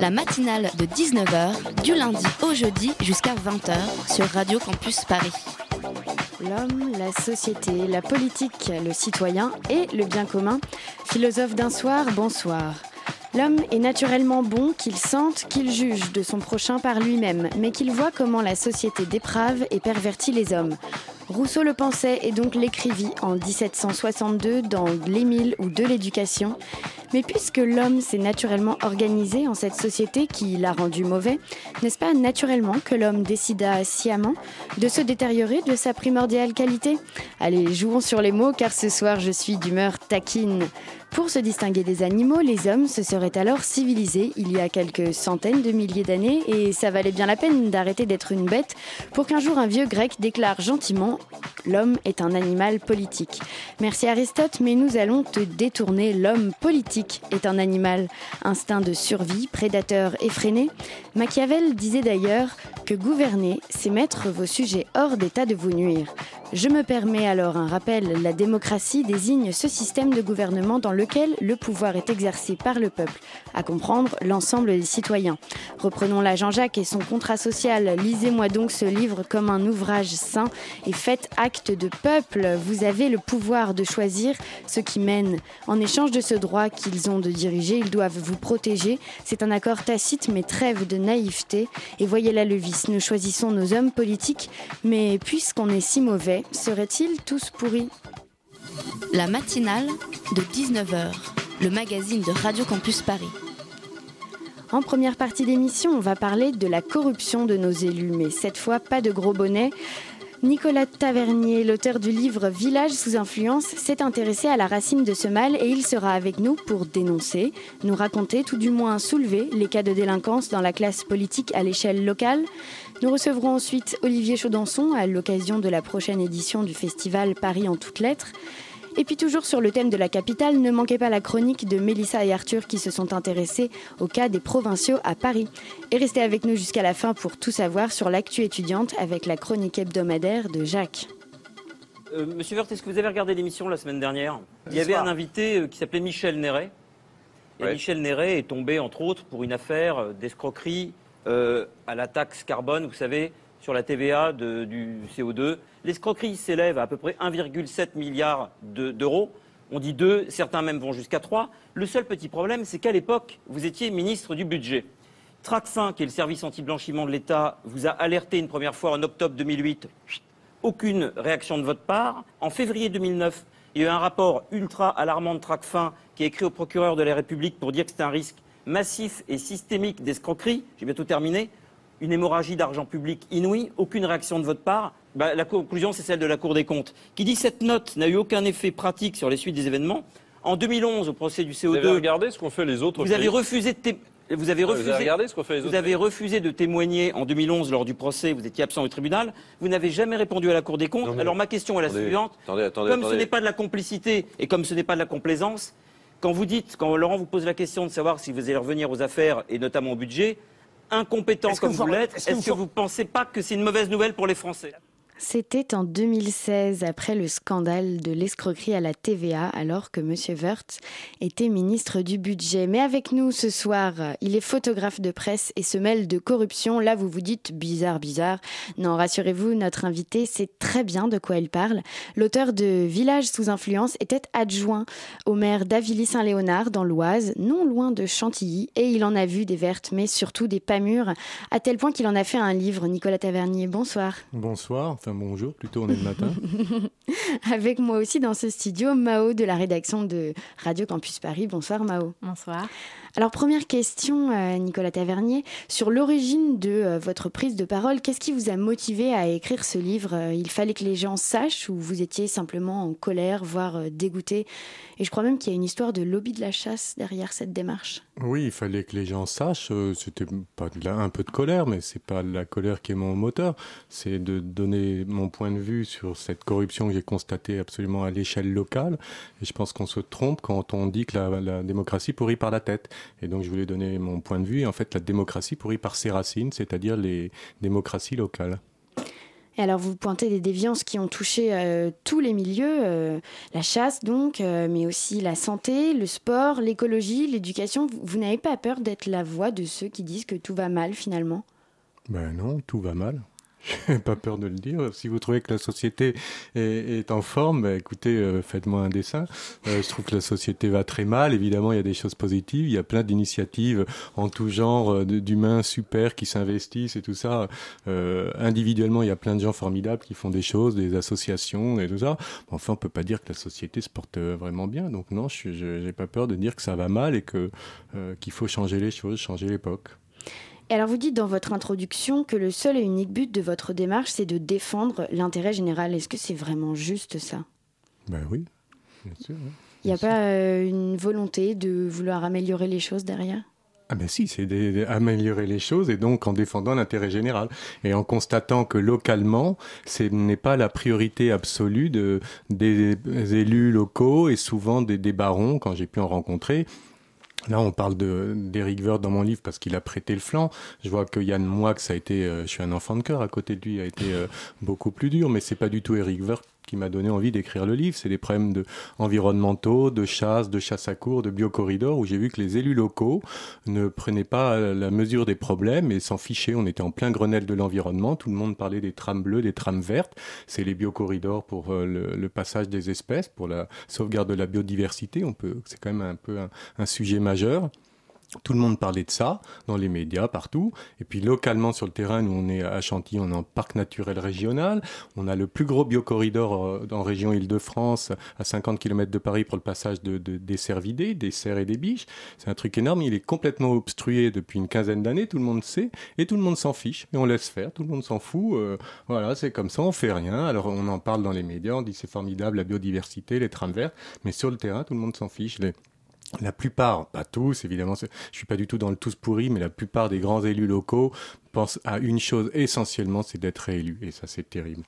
La matinale de 19h, du lundi au jeudi jusqu'à 20h sur Radio Campus Paris. L'homme, la société, la politique, le citoyen et le bien commun. Philosophe d'un soir, bonsoir. L'homme est naturellement bon, qu'il sente, qu'il juge de son prochain par lui-même, mais qu'il voit comment la société déprave et pervertit les hommes. Rousseau le pensait et donc l'écrivit en 1762 dans L'Émile ou de l'éducation. Mais puisque l'homme s'est naturellement organisé en cette société qui l'a rendu mauvais, n'est-ce pas naturellement que l'homme décida sciemment de se détériorer de sa primordiale qualité? Allez, jouons sur les mots car ce soir je suis d'humeur taquine. Pour se distinguer des animaux, les hommes se seraient alors civilisés il y a quelques centaines de milliers d'années et ça valait bien la peine d'arrêter d'être une bête pour qu'un jour un vieux grec déclare gentiment L'homme est un animal politique. Merci Aristote, mais nous allons te détourner. L'homme politique est un animal. Instinct de survie, prédateur effréné. Machiavel disait d'ailleurs que gouverner, c'est mettre vos sujets hors d'état de vous nuire. Je me permets alors un rappel. La démocratie désigne ce système de gouvernement dans lequel le pouvoir est exercé par le peuple, à comprendre l'ensemble des citoyens. Reprenons là Jean-Jacques et son contrat social. Lisez-moi donc ce livre comme un ouvrage saint et faites acte de peuple. Vous avez le pouvoir de choisir ce qui mène. En échange de ce droit qu'ils ont de diriger, ils doivent vous protéger. C'est un accord tacite mais trêve de naïveté. Et voyez là le vice. Nous choisissons nos hommes politiques, mais puisqu'on est si mauvais, seraient-ils tous pourris? La matinale de 19h, le magazine de Radio Campus Paris. En première partie d'émission, on va parler de la corruption de nos élus, mais cette fois pas de gros bonnets. Nicolas Tavernier, l'auteur du livre Village sous influence, s'est intéressé à la racine de ce mal et il sera avec nous pour dénoncer, nous raconter, tout du moins soulever les cas de délinquance dans la classe politique à l'échelle locale. Nous recevrons ensuite Olivier Chaudançon à l'occasion de la prochaine édition du festival Paris en toutes lettres. Et puis toujours sur le thème de la capitale, ne manquez pas la chronique de Mélissa et Arthur qui se sont intéressés au cas des provinciaux à Paris. Et restez avec nous jusqu'à la fin pour tout savoir sur l'actu étudiante avec la chronique hebdomadaire de Jacques. Euh, Monsieur Vert, est-ce que vous avez regardé l'émission la semaine dernière? Il y avait un invité euh, qui s'appelait Michel Néret. Et Ouais. Michel Néret est tombé, entre autres, pour une affaire euh, d'escroquerie euh, à la taxe carbone, vous savez, sur la TVA du CO2. L'escroquerie s'élève à à peu près 1,7 milliard de- d'euros. On dit 2, certains même vont jusqu'à 3. Le seul petit problème, c'est qu'à l'époque, vous étiez ministre du budget. Tracfin, qui est le service anti-blanchiment de l'État, vous a alerté une première fois en octobre 2008. Chut, Aucune réaction de votre part. En février 2009, il y a eu un rapport ultra alarmant de Tracfin qui a écrit au procureur de la République pour dire que c'était un risque massif et systémique d'escroquerie. J'ai bientôt terminé. Une hémorragie d'argent public inouïe, aucune réaction de votre part. Bah, la conclusion, c'est celle de la Cour des comptes, qui dit cette note n'a eu aucun effet pratique sur les suites des événements. En 2011, au procès du CO2, Vous avez regardé ce qu'ont fait les autres vous avez refusé de té- vous avez Vous refusé avez regardé ce qu'ont fait les vous avez pays refusé de témoigner en 2011 lors du procès, vous étiez absent au tribunal, vous n'avez jamais répondu à la Cour des comptes. Non, mais- Alors ma question est la Attendez, suivante. Attendez, attendez, Comme ce n'est pas de la complicité et comme ce n'est pas de la complaisance, quand vous dites, quand Laurent vous pose la question de savoir si vous allez revenir aux affaires et notamment au budget, incompétent comme vous- vous l'êtes, est-ce que vous ne pensez pas que c'est une mauvaise nouvelle pour les Français? C'était en 2016, après le scandale de l'escroquerie à la TVA, alors que M. Wirtz était ministre du Budget. Mais avec nous ce soir, il est photographe de presse et se mêle de corruption. Là, vous vous dites bizarre, bizarre. Non, rassurez-vous, notre invité sait très bien de quoi il parle. L'auteur de Village sous influence était adjoint au maire d'Avilly-Saint-Léonard dans l'Oise, non loin de Chantilly, et il en a vu des vertes, mais surtout des pas mûres, à tel point qu'il en a fait un livre. Nicolas Tavernier, bonsoir. Bonsoir, bonjour, plutôt on est le matin. Avec moi aussi dans ce studio, Mao de la rédaction de Radio Campus Paris. Bonsoir Mao. Bonsoir. Alors première question, euh, Nicolas Tavernier, sur l'origine de euh, votre prise de parole, qu'est-ce qui vous a motivé à écrire ce livre Euh, Il fallait que les gens sachent ou vous étiez simplement en colère, voire dégoûté? Et je crois même qu'il y a une histoire de lobby de la chasse derrière cette démarche. Oui, il fallait que les gens sachent. C'était pas un peu de colère, mais c'est pas la colère qui est mon moteur. C'est de donner mon point de vue sur cette corruption que j'ai constatée absolument à l'échelle locale. Et je pense qu'on se trompe quand on dit que la démocratie pourrit par la tête. Et donc je voulais donner mon point de vue. Et en fait, la démocratie pourrit par ses racines, c'est-à-dire les démocraties locales. Et alors vous pointez des déviances qui ont touché euh, tous les milieux, euh, la chasse donc, euh, mais aussi la santé, le sport, l'écologie, l'éducation. Vous, vous n'avez pas peur d'être la voix de ceux qui disent que tout va mal finalement? Ben non, tout va mal. J'ai pas peur de le dire. Si vous trouvez que la société est, est en forme, ben écoutez, euh, faites-moi un dessin. Euh, je trouve que la société va très mal. Évidemment, il y a des choses positives. Il y a plein d'initiatives en tout genre euh, d'humains super qui s'investissent et tout ça. Euh, individuellement, il y a plein de gens formidables qui font des choses, des associations et tout ça. Enfin, on peut pas dire que la société se porte euh, vraiment bien. Donc non, je j'ai pas peur de dire que ça va mal et que euh, qu'il faut changer les choses, changer l'époque. Et alors vous dites dans votre introduction que le seul et unique but de votre démarche, c'est de défendre l'intérêt général. Est-ce que c'est vraiment juste ça? Ben oui, bien sûr. Il n'y a sûr. pas euh, une volonté de vouloir améliorer les choses derrière? Ah ben si, c'est des- des- améliorer les choses et donc en défendant l'intérêt général et en constatant que localement, ce n'est pas la priorité absolue de, des élus locaux et souvent des, des barons quand j'ai pu en rencontrer. Là, on parle de- d'Éric Woerth dans mon livre parce qu'il a prêté le flanc. Je vois que Yann Moix, a été, euh, je suis un enfant de cœur à côté de lui, a été euh, beaucoup plus dur, mais c'est pas du tout Éric Woerth qui m'a donné envie d'écrire le livre. C'est des problèmes environnementaux, de chasse, de chasse à cours, de biocorridors, où j'ai vu que les élus locaux ne prenaient pas la mesure des problèmes et s'en fichaient. On était en plein Grenelle de l'environnement. Tout le monde parlait des trams bleues, des trams vertes. C'est les biocorridors pour euh, le, passage des espèces, pour la sauvegarde de la biodiversité. On peut, c'est quand même un peu un sujet majeur. Tout le monde parlait de ça dans les médias, partout. Et puis localement sur le terrain, nous on est à Chantilly, on est en parc naturel régional. On a le plus gros biocorridor euh, en région Île-de-France, à 50 km de Paris pour le passage de, de- des cervidés, des cerfs et des biches. C'est un truc énorme. Il est complètement obstrué depuis une quinzaine d'années. Tout le monde sait et tout le monde s'en fiche. Et on laisse faire. Tout le monde s'en fout. Euh, voilà, c'est comme ça. On fait rien. Alors on en parle dans les médias. On dit c'est formidable la biodiversité, les trames vertes. Mais sur le terrain, tout le monde s'en fiche. La plupart, pas tous, évidemment, je suis pas du tout dans le tous pourri, mais la plupart des grands élus locaux pensent à une chose essentiellement, c'est d'être réélu. Et ça, c'est terrible.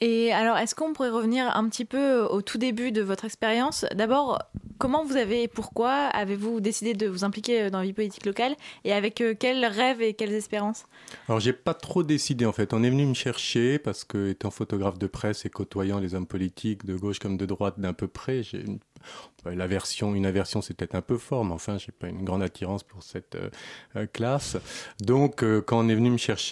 Et alors, est-ce qu'on pourrait revenir un petit peu au tout début de votre expérience? D'abord, comment vous avez et pourquoi avez-vous décidé de vous impliquer dans la vie politique locale? Et avec euh, quels rêves et quelles espérances? Alors, j'ai pas trop décidé, en fait. On est venu me chercher parce que, étant photographe de presse et côtoyant les hommes politiques de gauche comme de droite d'un peu près, j'ai une, l'aversion, une aversion, c'est peut-être un peu fort, mais enfin, j'ai pas une grande attirance pour cette euh, euh, classe. Donc, euh, quand on est venu me chercher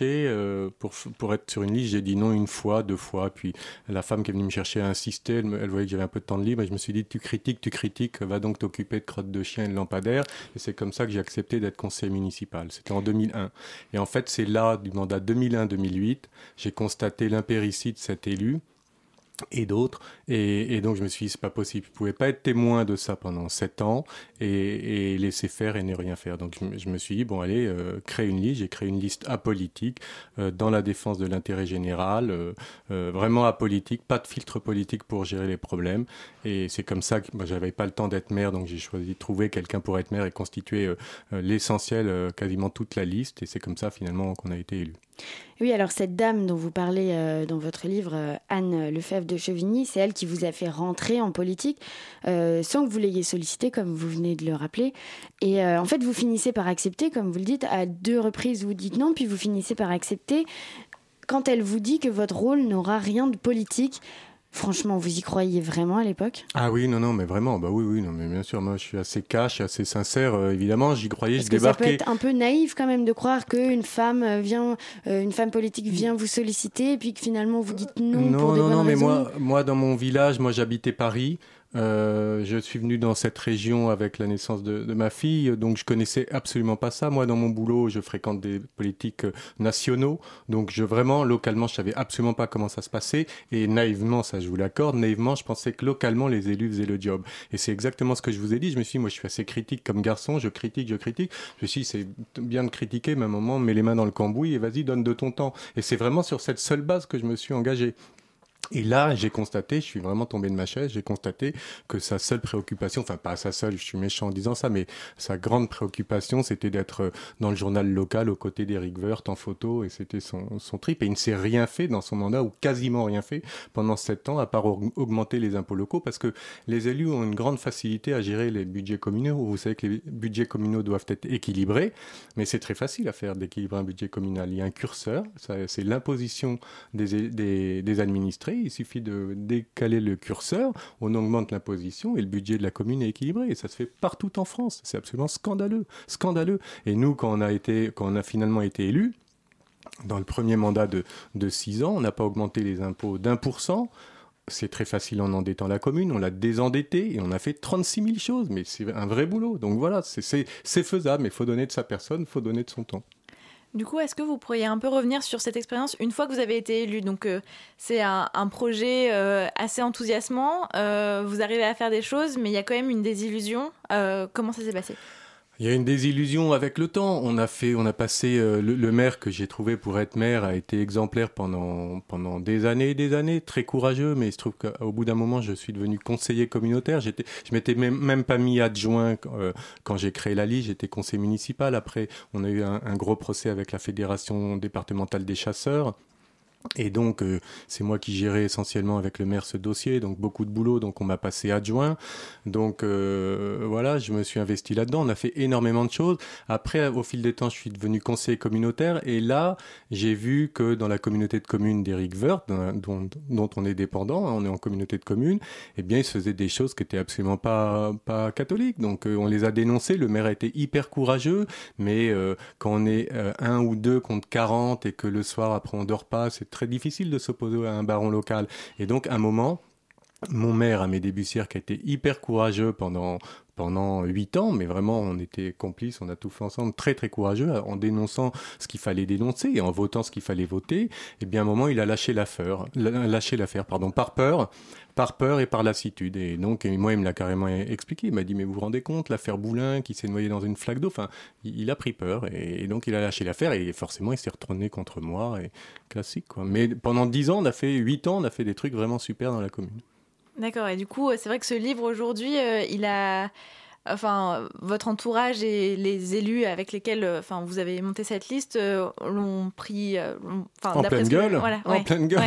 pour, pour être sur une liste, j'ai dit non une fois, deux fois. Puis la femme qui est venue me chercher a insisté. Elle voyait que j'avais un peu de temps de libre et je me suis dit tu critiques, tu critiques, va donc t'occuper de crottes de chien et de lampadaires. Et c'est comme ça que j'ai accepté d'être conseiller municipal. C'était en 2001. Et en fait, c'est là, du mandat 2001-2008, j'ai constaté l'impéricide de cet élu et d'autres. Et, et donc je me suis dit, c'est pas possible. Je pouvais pas être témoin de ça pendant sept ans et, et laisser faire et ne rien faire. Donc je, me- suis dit, bon allez, euh, créer une liste. J'ai créé une liste apolitique euh, dans la défense de l'intérêt général, euh, euh, vraiment apolitique, pas de filtre politique pour gérer les problèmes. Et c'est comme ça que moi, j'avais pas le temps d'être maire, donc j'ai choisi de trouver quelqu'un pour être maire et constituer euh, euh, l'essentiel, quasiment toute la liste. Et c'est comme ça finalement qu'on a été élu. Oui, alors cette dame dont vous parlez euh, dans votre livre, euh, Anne Lefebvre de Chevigny, c'est elle qui vous a fait rentrer en politique euh, sans que vous l'ayez sollicité, comme vous venez de le rappeler. Et en fait, vous finissez par accepter, comme vous le dites, à deux reprises, vous dites non, puis vous finissez par accepter quand elle vous dit que votre rôle n'aura rien de politique. Franchement, vous y croyez vraiment à l'époque? Ah oui, non, non, mais vraiment, bah oui, oui, non, mais bien sûr, moi je suis assez cash, assez sincère, euh, évidemment, j'y croyais, je que ça peut débarquais. être un peu naïf quand même de croire qu'une femme euh, vient, euh, une femme politique vient vous solliciter et puis que finalement vous dites non, pour Non, des non, non, mais raisons moi, moi, dans mon village, moi j'habitais Paris. Euh, je suis venu dans cette région avec la naissance de, de, ma fille, donc je connaissais absolument pas ça. Moi, dans mon boulot, je fréquente des politiques euh, nationaux, donc je vraiment localement, je savais absolument pas comment ça se passait. Et naïvement, ça, je vous l'accorde, naïvement, je pensais que localement, les élus faisaient le job. Et c'est exactement ce que je vous ai dit. Je me suis, dit, moi, je suis assez critique comme garçon. Je critique, je critique. Je me suis, c'est bien de critiquer, mais à un moment, mets les mains dans le cambouis et vas-y, donne de ton temps. Et c'est vraiment sur cette seule base que je me suis engagé. Et là, j'ai constaté, je suis vraiment tombé de ma chaise, j'ai constaté que sa seule préoccupation, enfin pas sa seule, je suis méchant en disant ça, mais sa grande préoccupation, c'était d'être dans le journal local aux côtés d'Eric Woerth en photo, et c'était son, son trip. Et il ne s'est rien fait dans son mandat, ou quasiment rien fait pendant sept ans, à part augmenter les impôts locaux, parce que les élus ont une grande facilité à gérer les budgets communaux. Vous savez que les budgets communaux doivent être équilibrés, mais c'est très facile à faire d'équilibrer un budget communal. Il y a un curseur, c'est l'imposition des, des administrés il suffit de décaler le curseur, on augmente l'imposition et le budget de la commune est équilibré. Et ça se fait partout en France. C'est absolument scandaleux, scandaleux. Et nous, quand on a été, finalement été élu, dans le premier mandat de, six ans, on n'a pas augmenté les impôts d'un pour cent c'est très facile en endettant la commune, on l'a désendetté et on a fait 36 000 choses, mais c'est un vrai boulot. Donc voilà, c'est faisable, mais il faut donner de sa personne, il faut donner de son temps. Du coup, est-ce que vous pourriez un peu revenir sur cette expérience une fois que vous avez été élu? Donc, euh, c'est un, projet euh, assez enthousiasmant. Euh, vous arrivez à faire des choses, mais il y a quand même une désillusion. comment ça s'est passé? Il y a une désillusion avec le temps. On a fait, on a passé euh, le, maire que j'ai trouvé pour être maire a été exemplaire pendant pendant des années et des années, très courageux. Mais il se trouve qu'au bout d'un moment, je suis devenu conseiller communautaire. J'étais, je m'étais même, même pas mis adjoint euh, quand j'ai créé la Ligue. J'étais conseiller municipal. Après, on a eu un gros procès avec la fédération départementale des chasseurs. Et donc, euh, c'est moi qui gérais essentiellement avec le maire ce dossier, donc beaucoup de boulot, donc on m'a passé adjoint. Donc euh, voilà, je me suis investi là-dedans, on a fait énormément de choses. Après, au fil des temps, je suis devenu conseiller communautaire, et là, j'ai vu que dans la communauté de communes d'Eric Wirth, dont, on est dépendant, hein, on est en communauté de communes, eh bien, il se faisait des choses qui étaient absolument pas, pas catholiques. Donc euh, on les a dénoncées, le maire a été hyper courageux, mais quand on est un ou deux contre 40 et que le soir, après, on dort pas, c'est très difficile de s'opposer à un baron local. Et donc, à un moment, mon maire, Amédée Débussière, qui a été hyper courageux pendant pendant huit ans, mais vraiment on était complices, on a tout fait ensemble, très très courageux, en dénonçant ce qu'il fallait dénoncer et en votant ce qu'il fallait voter. Et bien à un moment il a lâché l'affaire, lâché l'affaire, pardon, par peur, par peur et par lassitude. Et donc moi il me l'a carrément expliqué, il m'a dit mais vous vous rendez compte l'affaire Boulin qui s'est noyé dans une flaque d'eau, enfin il, a pris peur et, donc il a lâché l'affaire et forcément il s'est retourné contre moi et classique quoi. Mais pendant dix ans on a fait huit ans on a fait des trucs vraiment super dans la commune. D'accord. Et du coup, c'est vrai que ce livre aujourd'hui, euh, il a enfin, votre entourage et les élus avec lesquels euh, enfin, vous avez monté cette liste euh, l'ont pris euh, en, pleine gueule, en pleine gueule.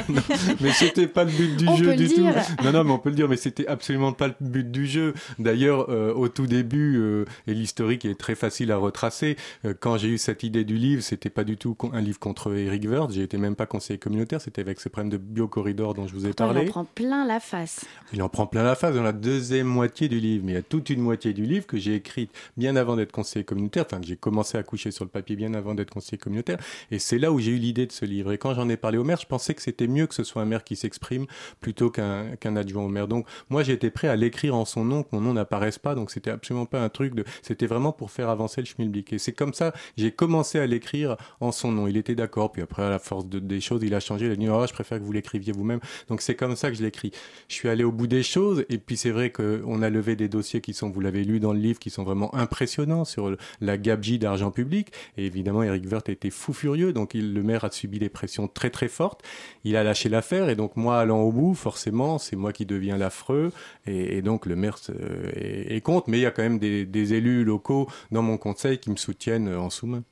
mais c'était pas le but du jeu du tout. Non, non, mais on peut le dire, mais c'était absolument pas le but du jeu. D'ailleurs, au tout début, et l'historique est très facile à retracer, quand j'ai eu cette idée du livre, c'était pas du tout un livre contre Eric Wirth, j'ai été même pas conseiller communautaire, c'était avec ce problème de biocorridor dont je vous ai parlé. Il en prend plein la face. Il en prend plein la face dans la deuxième moitié du livre, mais il y a toute une moitié du livre que j'ai écrit bien avant d'être conseiller communautaire, enfin que j'ai commencé à coucher sur le papier bien avant d'être conseiller communautaire, et c'est là où j'ai eu l'idée de ce livre. Et quand j'en ai parlé au maire, je pensais que c'était mieux que ce soit un maire qui s'exprime plutôt qu'un qu'un adjoint au maire. Donc moi j'étais prêt à l'écrire en son nom, que mon nom n'apparaisse pas, donc c'était absolument pas un truc de... C'était vraiment pour faire avancer le schmilblick. Et c'est comme ça, j'ai commencé à l'écrire en son nom. Il était d'accord, puis après à la force de, des choses, il a changé, il a dit oh, je préfère que vous l'écriviez vous-même. Donc c'est comme ça que je l'écris. Je suis allé au bout des choses, et puis c'est vrai qu'on a levé des dossiers qui sont, vous l'avez lu dans le livre, qui sont vraiment impressionnants sur la gabegie d'argent public. Et évidemment, Eric Woerth était fou furieux, donc le maire a subi des pressions très très fortes. Il a lâché l'affaire, et donc moi allant au bout, forcément, c'est moi qui deviens l'affreux, et, donc le maire est, est, contre. Mais il y a quand même des, des élus locaux dans mon conseil qui me soutiennent en sous-main.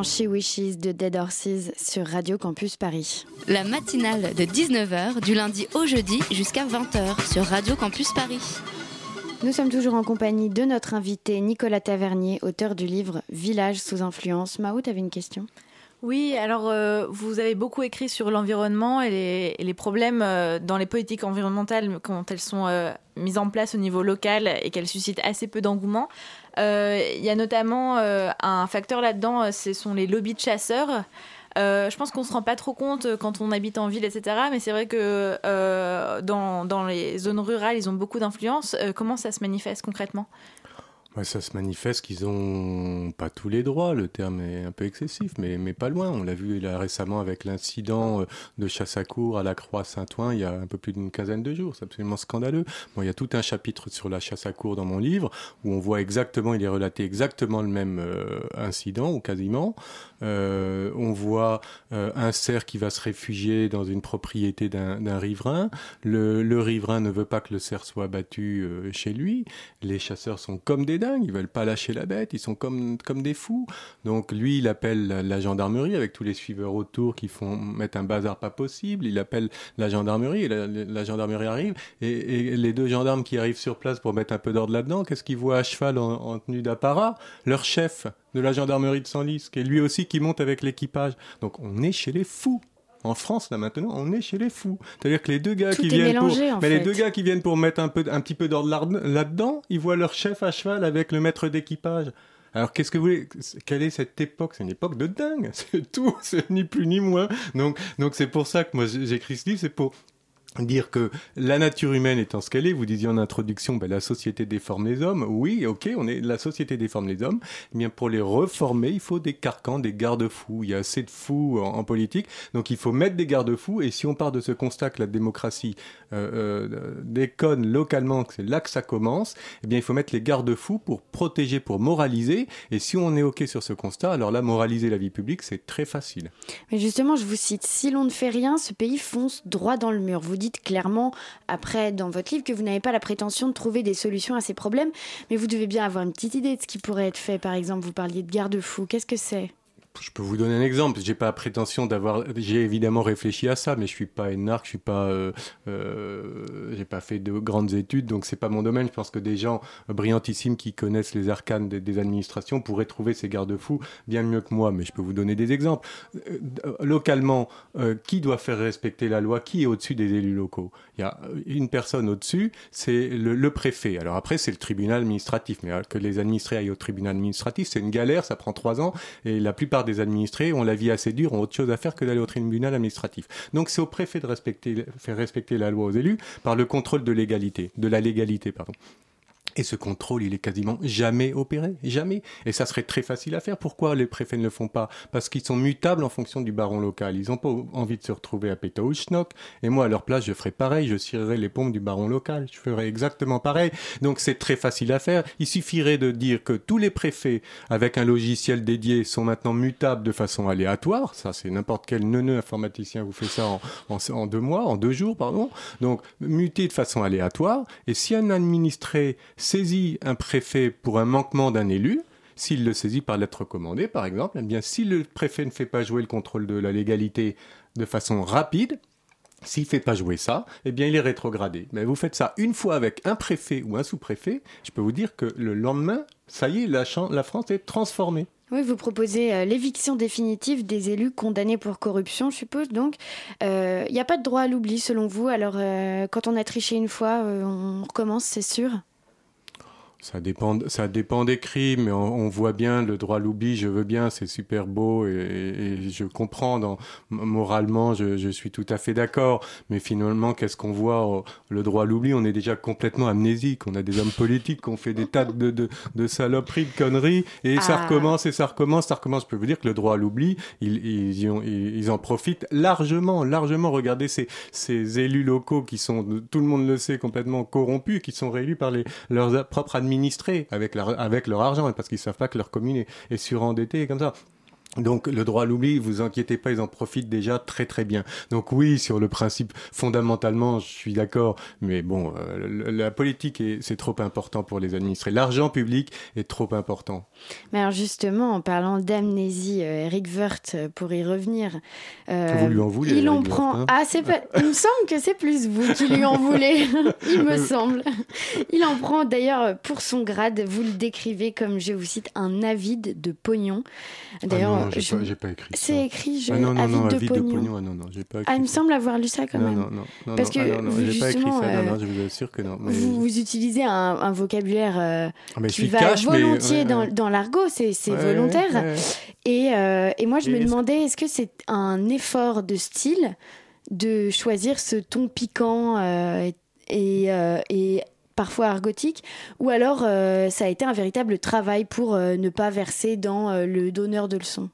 L'instant She Wishes de Dead Horses sur Radio Campus Paris. La matinale de 19h du lundi au jeudi jusqu'à 20h sur Radio Campus Paris. Nous sommes toujours en compagnie de notre invité Nicolas Tavernier, auteur du livre Village sous influence. Mao, tu avais une question Oui, alors euh, vous avez beaucoup écrit sur l'environnement et les, et les problèmes euh, dans les politiques environnementales quand elles sont euh, mises en place au niveau local et qu'elles suscitent assez peu d'engouement. Euh, Il y a notamment euh, un facteur là-dedans, euh, ce sont les lobbies de chasseurs. Je pense qu'on se rend pas trop compte quand on habite en ville, etc. Mais c'est vrai que dans, les zones rurales, ils ont beaucoup d'influence. Comment ça se manifeste concrètement? Ça se manifeste qu'ils ont pas tous les droits, le terme est un peu excessif, mais, mais pas loin. On l'a vu là récemment avec l'incident euh, de chasse à cour à la Croix-Saint-Ouen il y a un peu plus d'une quinzaine de jours. C'est absolument scandaleux. Bon, il y a tout un chapitre sur la chasse à cour dans mon livre où on voit exactement, il est relaté exactement le même euh, incident ou quasiment. Euh, on voit un cerf qui va se réfugier dans une propriété d'un d'un riverain. Le, le riverain ne veut pas que le cerf soit abattu chez lui. Les chasseurs sont comme des dingues, ils veulent pas lâcher la bête, ils sont comme, comme des fous. Donc lui, il appelle la, gendarmerie avec tous les suiveurs autour qui font mettre un bazar pas possible. Il appelle la gendarmerie et la, gendarmerie arrive. Et, les deux gendarmes qui arrivent sur place pour mettre un peu d'ordre là-dedans, qu'est-ce qu'ils voient à cheval en, en tenue d'apparat? Leur chef de la gendarmerie de Senlis, qui est lui aussi qui monte avec l'équipage. Donc on est chez les fous. En France, là maintenant, on est chez les fous. C'est-à-dire que les deux gars Tout qui viennent mélangé, pour, mais les deux gars qui viennent pour mettre un peu, un petit peu d'ordre là- là-dedans, ils voient leur chef à cheval avec le maître d'équipage. Alors qu'est-ce que vous voulez Quelle est cette époque? C'est une époque de dingue. C'est tout. C'est ni plus ni moins. Donc, donc c'est pour ça que moi j'écris ce livre. C'est pour dire que la nature humaine étant ce qu'elle est, vous disiez en introduction, ben, la société déforme les hommes. Oui, ok, on est la société déforme les hommes. Eh bien, pour les reformer, il faut des carcans, des garde-fous. Il y a assez de fous en, politique, donc il faut mettre des garde-fous. Et si on part de ce constat que la démocratie euh, euh, déconne localement, que c'est là que ça commence, eh bien, il faut mettre les garde-fous pour protéger, pour moraliser. Et si on est ok sur ce constat, alors là, moraliser la vie publique, c'est très facile. Mais justement, je vous cite, si l'on ne fait rien, ce pays fonce droit dans le mur. Dites clairement, après, dans votre livre, que vous n'avez pas la prétention de trouver des solutions à ces problèmes, mais vous devez bien avoir une petite idée de ce qui pourrait être fait. Par exemple, vous parliez de garde-fous. Qu'est-ce que c'est? Je peux vous donner un exemple. J'ai pas la prétention d'avoir. J'ai évidemment réfléchi à ça, mais je suis pas énarque, je suis pas. Euh, euh, j'ai pas fait de grandes études, donc c'est pas mon domaine. Je pense que des gens brillantissimes qui connaissent les arcanes des, administrations pourraient trouver ces garde-fous bien mieux que moi. Mais je peux vous donner des exemples. Euh, localement, euh, qui doit faire respecter la loi? Qui est au-dessus des élus locaux? Il y a une personne au-dessus, c'est le, le, préfet. Alors après, c'est le tribunal administratif, mais que les administrés aillent au tribunal administratif, c'est une galère, ça prend trois ans, et la plupart des administrés ont la vie assez dure, ont autre chose à faire que d'aller au tribunal administratif. Donc c'est au préfet de faire respecter la loi aux élus par le contrôle de l'égalité, de la légalité, pardon. Et ce contrôle, il est quasiment jamais opéré, jamais. Et ça serait très facile à faire. Pourquoi les préfets ne le font pas? Parce qu'ils sont mutables en fonction du baron local. Ils n'ont pas envie de se retrouver à Petauschnock. Et moi, à leur place, je ferais pareil. Je cirerais les pompes du baron local. Je ferais exactement pareil. Donc c'est très facile à faire. Il suffirait de dire que tous les préfets, avec un logiciel dédié, sont maintenant mutables de façon aléatoire. Ça, c'est n'importe quel neuneu informaticien vous fait ça en, en, deux mois, en deux jours, pardon. Donc muté de façon aléatoire. Et si un administré saisit un préfet pour un manquement d'un élu, s'il le saisit par lettre commandée, par exemple, eh bien, si le préfet ne fait pas jouer le contrôle de la légalité de façon rapide, s'il ne fait pas jouer ça, eh bien, il est rétrogradé. Mais vous faites ça une fois avec un préfet ou un sous-préfet, je peux vous dire que le lendemain, ça y est, la, France est transformée. Oui, vous proposez euh, l'éviction définitive des élus condamnés pour corruption, je suppose. Donc, il euh, n'y a pas de droit à l'oubli, selon vous. Alors, euh, quand on a triché une fois, on recommence, c'est sûr? Ça dépend, ça dépend des crimes, mais on, on voit bien le droit à l'oubli. Je veux bien, c'est super beau et, et, je comprends. Dans, moralement, je, je suis tout à fait d'accord. Mais finalement, qu'est-ce qu'on voit Le droit à l'oubli, on est déjà complètement amnésique. On a des hommes politiques qui ont fait des tas de, de, de saloperies, de conneries, et ah. ça recommence et ça recommence, ça recommence. Je peux vous dire que le droit à l'oubli, ils, ils, ils, ils, en profitent largement, largement. Regardez ces, ces élus locaux qui sont, tout le monde le sait, complètement corrompus, qui sont réélus par les, leurs propres administrés leur, avec leur argent, parce qu'ils savent pas que leur commune est, est surendettée comme ça. Donc le droit à l'oubli, vous inquiétez pas, ils en profitent déjà très très bien. Donc oui, sur le principe, fondamentalement, je suis d'accord, mais bon, euh, la politique c'est trop important pour les administrés. L'argent public est trop important. Mais alors justement, en parlant d'amnésie, euh, Eric Wirth, pour y revenir, euh, vous lui en voulez, il en prend. Hein ah, c'est pas... il me semble que c'est plus vous qui lui en voulez. il me semble. Il en prend d'ailleurs pour son grade. Vous le décrivez comme, je vous cite, un avide de pognon. D'ailleurs. Ah j'ai je... pas, pas, écrit ça. C'est écrit, je... ah non, non, non, de, de pognon. Ah non, non, j'ai pas écrit Ah, il me semble avoir lu ça quand même. Non, non, non. Parce non, que ah, non, vous, j'ai pas écrit ça. euh... Non, non, je vous assure que non. Mais... Vous, vous, utilisez un, un vocabulaire euh, ah, qui va cash, volontiers mais... dans, dans l'argot, c'est ouais, volontaire. Ouais, et, euh, et moi, je Et me demandais, est-ce que c'est un effort de style de choisir ce ton piquant euh, et, euh, et parfois argotique, ou alors euh, ça a été un véritable travail pour euh, ne pas verser dans euh, le donneur de leçons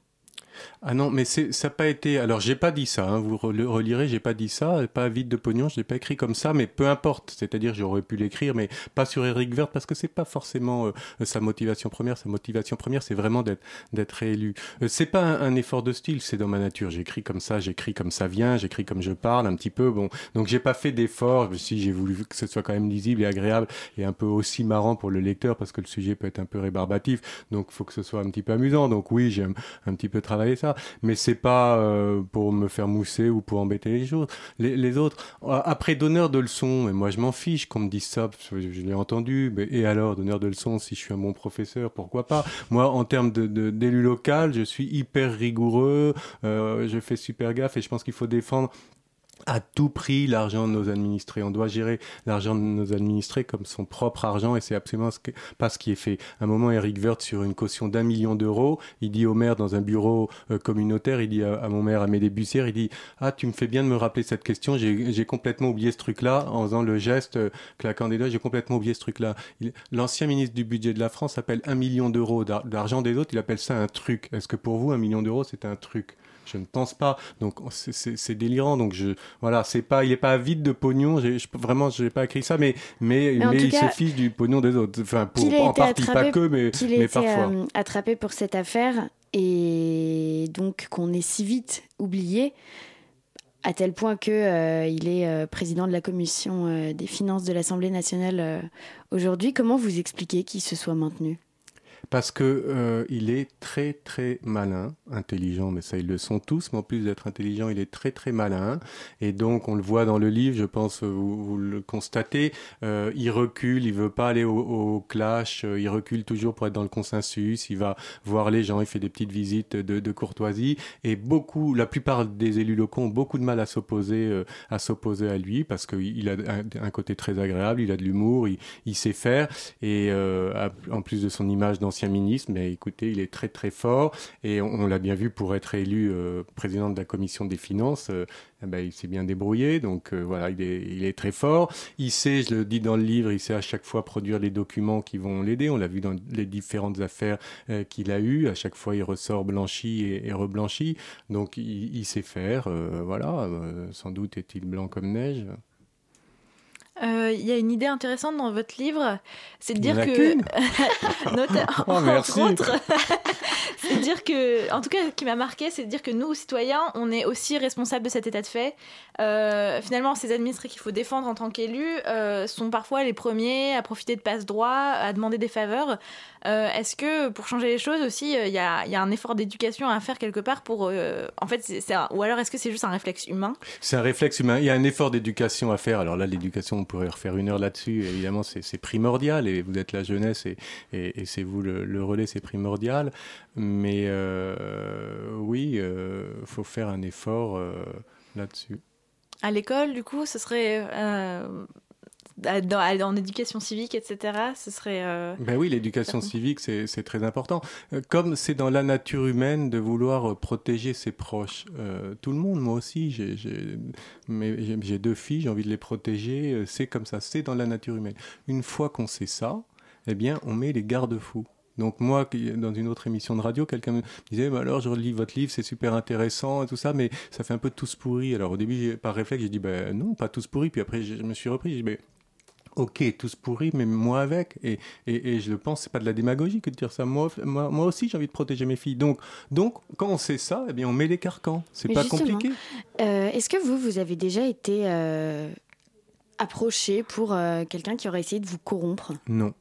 Ah non, mais ça n'a pas été. Alors, j'ai pas dit ça. Hein, vous re- relirez, j'ai pas dit ça. Pas vide de pognon, je l'ai pas écrit comme ça, mais peu importe. C'est-à-dire, j'aurais pu l'écrire, mais pas sur Eric Vert parce que c'est pas forcément euh, sa motivation première. Sa motivation première, c'est vraiment d'être, d'être réélu. Euh, c'est pas un, un effort de style, c'est dans ma nature. J'écris comme ça, j'écris comme ça vient, j'écris comme je parle un petit peu. Bon, donc j'ai pas fait d'effort. Si j'ai voulu que ce soit quand même lisible et agréable et un peu aussi marrant pour le lecteur parce que le sujet peut être un peu rébarbatif. Donc, faut que ce soit un petit peu amusant. Donc oui, j'ai un, un petit peu travaillé ça, mais c'est pas euh, pour me faire mousser ou pour embêter les choses. Les, autres, euh, après donneur de leçons, et moi je m'en fiche qu'on me dise ça, je, l'ai entendu. Mais, et alors, donneur de leçons, si je suis un bon professeur, pourquoi pas? Moi, en termes de, de, d'élu local, je suis hyper rigoureux, euh, je fais super gaffe et je pense qu'il faut défendre à tout prix l'argent de nos administrés. On doit gérer l'argent de nos administrés comme son propre argent et c'est absolument ce pas ce qui est fait. À un moment, Eric Wirth, sur une caution d'un million d'euros, il dit au maire dans un bureau euh, communautaire, il dit à, à mon maire Amédée Bussière, il dit Ah, tu me fais bien de me rappeler cette question, j'ai complètement oublié ce truc-là en faisant le geste euh, claquant des doigts, j'ai complètement oublié ce truc-là. L'ancien ministre du budget de la France appelle un million d'euros d'ar- d'argent des autres, il appelle ça un truc. Est-ce que pour vous, un million d'euros, c'est un truc? Je ne pense pas. Donc c'est- délirant. Donc je voilà, c'est pas, il est pas avide de pognon. Je- vraiment, je n'ai pas écrit ça, mais mais, il cas, se fiche du pognon des autres. Enfin, pour, en partie attrapé- pas que, mais qu'il mais été parfois. euh, attrapé pour cette affaire et donc qu'on ait si vite oublié à tel point que euh, il est euh, président de la commission euh, des finances de l'Assemblée nationale aujourd'hui. Comment vous expliquez qu'il se soit maintenu? Parce que euh, il est très très malin, intelligent, mais ça ils le sont tous. Mais en plus d'être intelligent, il est très très malin. Et donc on le voit dans le livre, je pense vous, vous le constatez. euh, il recule, il veut pas aller au, clash. euh, il recule toujours pour être dans le consensus. Il va voir les gens, il fait des petites visites de, courtoisie. Et beaucoup, la plupart des élus locaux ont beaucoup de mal à s'opposer euh, à lui parce qu'il a un, côté très agréable, il a de l'humour, il, sait faire. Et en plus de son image d'ancien ministre, mais écoutez, il est très très fort et on, l'a bien vu pour être élu euh, président de la commission des finances. euh, eh ben, il s'est bien débrouillé, donc euh, voilà, il est, très fort. Il sait, je le dis dans le livre, il sait à chaque fois produire les documents qui vont l'aider. On l'a vu dans les différentes affaires qu'il a eues. À chaque fois, il ressort blanchi et, reblanchi. Donc, il, sait faire. voilà, sans doute est-il blanc comme neige. Euh, Il y a une idée intéressante dans votre livre, c'est de dire que, Oh, entre autres, c'est de dire que, en tout cas, ce qui m'a marqué, c'est de dire que nous, citoyens, on est aussi responsables de cet état de fait. Euh, finalement, ces administrés qu'il faut défendre en tant qu'élus euh, sont parfois les premiers à profiter de passe-droit, à demander des faveurs. Est-ce que pour changer les choses aussi, il y, a, il y a un effort d'éducation à faire quelque part pour, en fait, c'est- c'est un- ou alors est-ce que c'est juste un réflexe humain? C'est un réflexe humain. Il y a un effort d'éducation à faire. Alors là, l'éducation, on pourrait refaire une heure là-dessus. Évidemment, c'est primordial. Et vous êtes la jeunesse et, c'est vous le, relais, c'est primordial. Mais euh, oui, il faut faire un effort euh, là-dessus. À l'école, du coup, ce serait euh, dans, en éducation civique, etc. Ce serait. euh, Ben oui, l'éducation civique, c'est très important. Euh, Comme c'est dans la nature humaine de vouloir euh, protéger ses proches. Euh, tout le monde, moi aussi, j'ai- deux filles, j'ai envie de les protéger. C'est comme ça, c'est dans la nature humaine. Une fois qu'on sait ça, eh bien, on met les garde-fous. Donc moi, dans une autre émission de radio, quelqu'un me disait, bah alors je relis votre livre, c'est super intéressant et tout ça, mais ça fait un peu tous pourris. Alors au début, par réflexe, j'ai dit, ben non, pas tous pourris. Puis après, je je me suis repris, j'ai dit, mais Ok, tous pourris, mais moi avec. Et, et, et je le pense, c'est pas de la démagogie que de dire ça. Moi, moi, moi aussi, j'ai envie de protéger mes filles. Donc, donc, quand on sait ça, eh bien, on met les carcans. C'est pas compliqué. euh, Est-ce que vous, vous avez déjà été euh, approché pour euh, quelqu'un qui aurait essayé de vous corrompre? Non,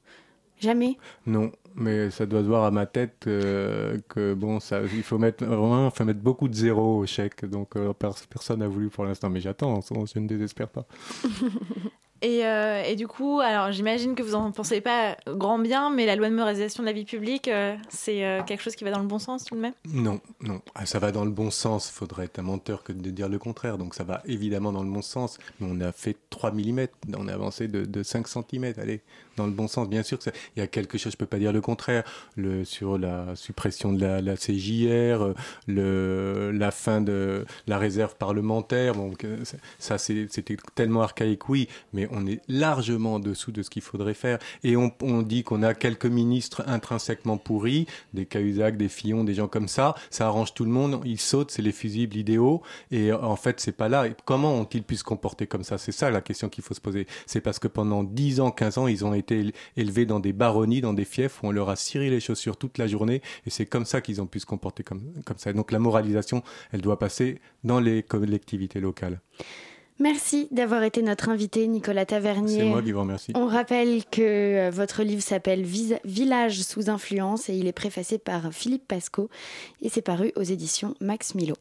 Jamais? Non. Mais ça doit se voir à ma tête euh, que bon, ça, il faut mettre vraiment, faut mettre beaucoup de zéros au chèque. Donc, euh, pers- personne n'a voulu pour l'instant. Mais j'attends. Je ne désespère pas. Et, euh, et du coup, alors j'imagine que vous en pensez pas grand bien, mais la loi de moralisation de la vie publique, euh, c'est euh, quelque chose qui va dans le bon sens tout de même? Non, non. Ah, ça va dans le bon sens. Faudrait être un menteur que de dire le contraire. Donc ça va évidemment dans le bon sens. Mais on a fait 3 mm. On a avancé de, de 5 cm. Allez, dans le bon sens. Bien sûr qu'il y a quelque chose, je peux pas dire le contraire. Le, sur la suppression de la, CJR, euh, le, la fin de la réserve parlementaire. Bon, ça, c'était tellement archaïque, oui. Mais on est largement en dessous de ce qu'il faudrait faire. Et on, dit qu'on a quelques ministres intrinsèquement pourris, des Cahuzac, des Fillon, des gens comme ça. Ça arrange tout le monde. Ils sautent, c'est les fusibles idéaux. Et euh, en fait, c'est pas là. Comment ont-ils pu se comporter comme ça? C'est ça la question qu'il faut se poser. C'est parce que pendant 10 ans, 15 ans, ils ont été éle- élevés dans des baronnies, dans des fiefs où on leur a ciré les chaussures toute la journée. Et c'est comme ça qu'ils ont pu se comporter comme, comme ça. Donc la moralisation, elle doit passer dans les collectivités locales. Merci d'avoir été notre invité, Nicolas Tavernier. C'est moi qui vous remercie. On rappelle que euh, votre livre s'appelle Village sous influence et il est préfacé par Philippe Pasco et c'est paru aux éditions Max Milo.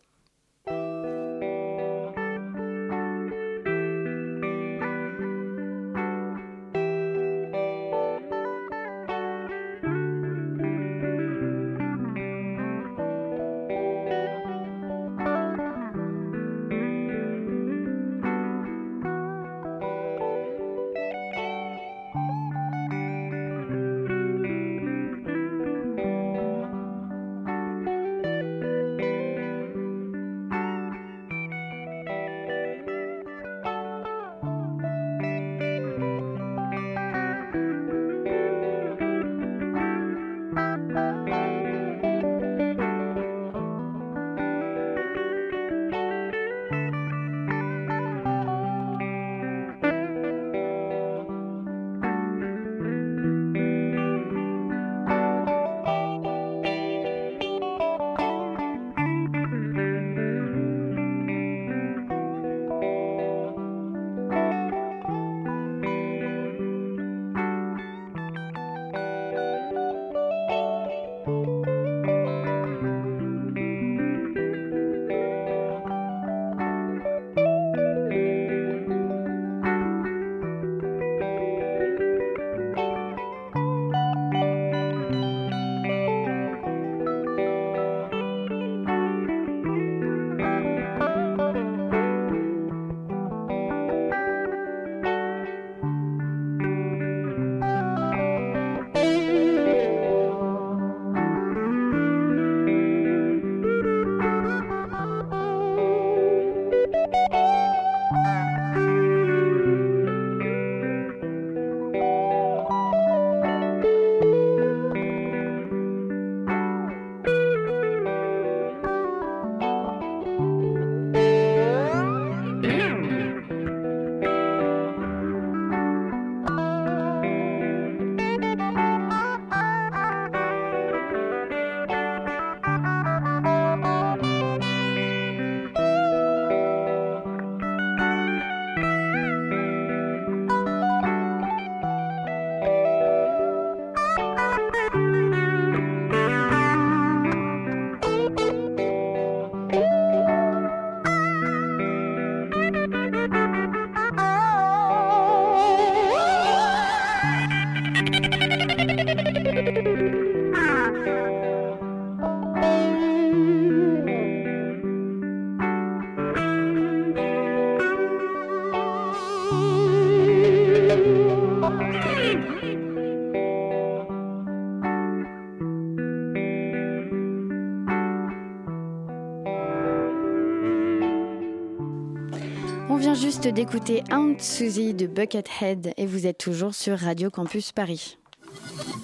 D'écouter Aunt Suzy de Buckethead et vous êtes toujours sur Radio Campus Paris.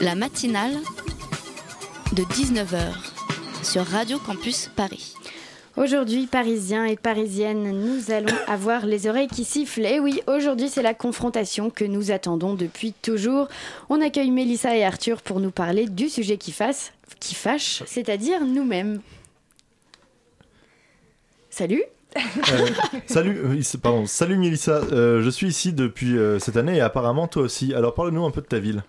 La matinale de 19h sur Radio Campus Paris. Aujourd'hui, Parisiens et Parisiennes, nous allons avoir les oreilles qui sifflent. Et oui, aujourd'hui, c'est la confrontation que nous attendons depuis toujours. On accueille Mélissa et Arthur pour nous parler du sujet qui, fasse, qui fâche, c'est-à-dire nous-mêmes. Salut Euh, salut, euh, pardon, salut Mélissa, Euh, je suis ici depuis cette année et apparemment toi aussi. Alors parle-nous un peu de ta ville.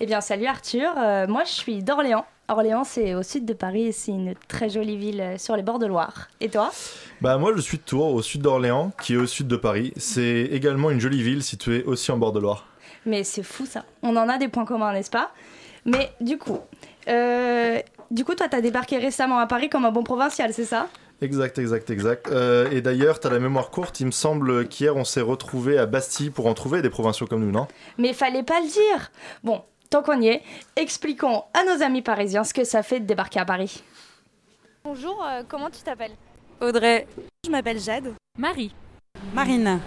Eh bien, salut Arthur. Moi, je suis d'Orléans. Orléans, c'est au sud de Paris et c'est une très jolie ville sur les bords de Loire. Et toi? Bah moi je suis de Tours, au sud d'Orléans, qui est au sud de Paris. C'est également une jolie ville située aussi en bord de Loire. Mais c'est fou ça. On en a des points communs, n'est-ce pas? Mais du coup, du coup, toi, t'as débarqué récemment à Paris comme un bon provincial, c'est ça? Exact, exact, exact. Euh, et d'ailleurs, t'as la mémoire courte, il me semble qu'hier on s'est retrouvés à Bastille pour en trouver des provinciaux comme nous, non? Mais fallait pas le dire. Bon, tant qu'on y est, expliquons à nos amis parisiens ce que ça fait de débarquer à Paris. Bonjour, euh, comment tu t'appelles? Audrey. Je m'appelle Jade. Marie. Marine.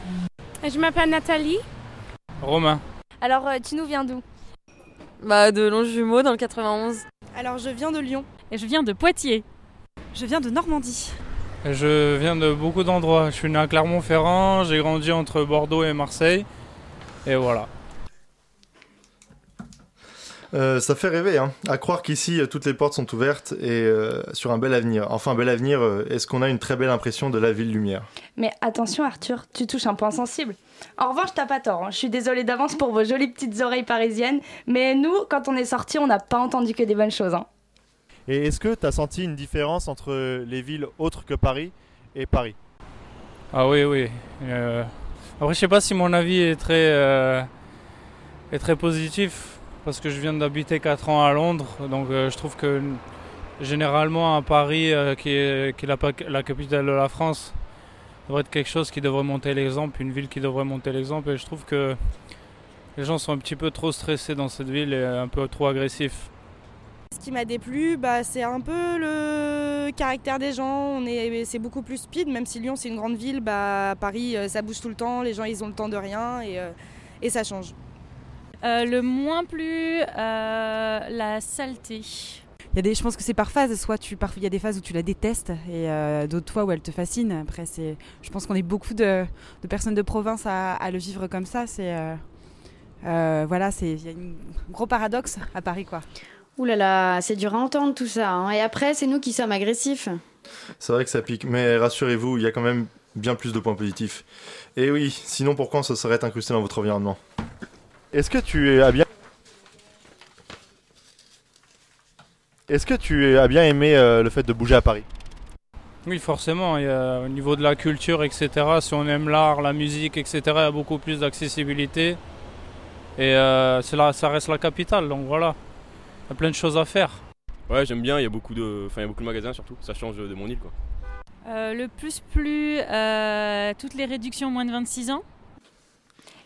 Je m'appelle Nathalie. Romain. Alors, euh, tu nous viens d'où? Bah de Longjumeau dans le 91. Alors je viens de Lyon. Et je viens de Poitiers. Je viens de Normandie. Je viens de beaucoup d'endroits. Je suis né à Clermont-Ferrand, j'ai grandi entre Bordeaux et Marseille. Et voilà. Euh, ça fait rêver, hein. À croire qu'ici, euh, toutes les portes sont ouvertes et euh, sur un bel avenir. Enfin, un bel avenir, est-ce qu'on a une très belle impression de la ville lumière? Mais attention Arthur, tu touches un point sensible. En revanche, t'as pas tort. hein. Je suis désolée d'avance pour vos jolies petites oreilles parisiennes, mais nous, quand on est sortis, on n'a pas entendu que des bonnes choses. hein. Et est-ce que tu as senti une différence entre les villes autres que Paris et Paris? Ah oui, oui. Euh, Après, je sais pas si mon avis est très, euh, est très positif, parce que je viens d'habiter 4 ans à Londres, donc euh, je trouve que généralement à Paris, qui est, qui la, capitale de la France, devrait être quelque chose qui devrait monter l'exemple, une ville qui devrait monter l'exemple, et je trouve que les gens sont un petit peu trop stressés dans cette ville et un peu trop agressifs. Ce qui m'a déplu, bah, c'est un peu le caractère des gens. On est, c'est beaucoup plus speed, même si Lyon c'est une grande ville. Bah, Paris, euh, ça bouge tout le temps. Les gens, ils ont le temps de rien et, euh, et ça change. Euh, le moins plus, euh, la saleté. Il y a des, je pense que c'est par phase. Soit tu, parfois il y a des phases où tu la détestes et euh, d'autres fois où elle te fascine. Après, c'est, je pense qu'on est beaucoup de, de personnes de province à, à le vivre comme ça. C'est, euh, euh, voilà, c'est, il y a un gros paradoxe à Paris, quoi. Ouh là là, c'est dur à entendre tout ça. hein. Et après, c'est nous qui sommes agressifs. C'est vrai que ça pique, mais rassurez-vous, il y a quand même bien plus de points positifs. Et oui, sinon pourquoi on se serait incrusté dans votre environnement? Est-ce que tu as bien Est-ce que tu as bien aimé euh, le fait de bouger à Paris? Oui, forcément, il y a, au niveau de la culture, etc., si on aime l'art, la musique, etc., il y a beaucoup plus d'accessibilité. Et euh, là, ça reste la capitale, donc voilà, il y a plein de choses à faire. Ouais, j'aime bien, il y a beaucoup de, enfin, il y a beaucoup de magasins surtout, ça change de mon île quoi. Euh, le plus plus, euh, toutes les réductions moins de 26 ans.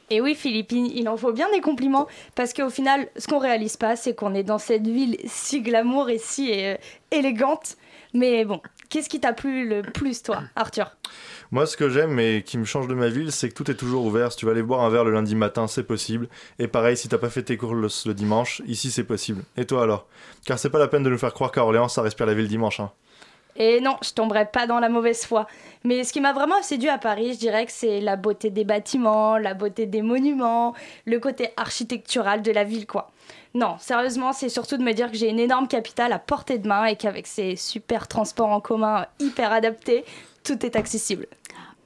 Et oui, Philippine, il en faut bien des compliments parce qu'au final, ce qu'on réalise pas, c'est qu'on est dans cette ville si glamour et si euh, élégante. Mais bon, qu'est-ce qui t'a plu le plus, toi, Arthur? Moi, ce que j'aime et qui me change de ma ville, c'est que tout est toujours ouvert. Si tu vas aller boire un verre le lundi matin, c'est possible. Et pareil, si t'as pas fait tes cours le, dimanche, ici c'est possible. Et toi alors? Car c'est pas la peine de nous faire croire qu'à Orléans, ça respire la ville dimanche. Hein. Et non, je tomberai pas dans la mauvaise foi. Mais ce qui m'a vraiment séduit à Paris, je dirais que c'est la beauté des bâtiments, la beauté des monuments, le côté architectural de la ville, quoi. Non, sérieusement, c'est surtout de me dire que j'ai une énorme capitale à portée de main et qu'avec ces super transports en commun hyper adaptés, tout est accessible.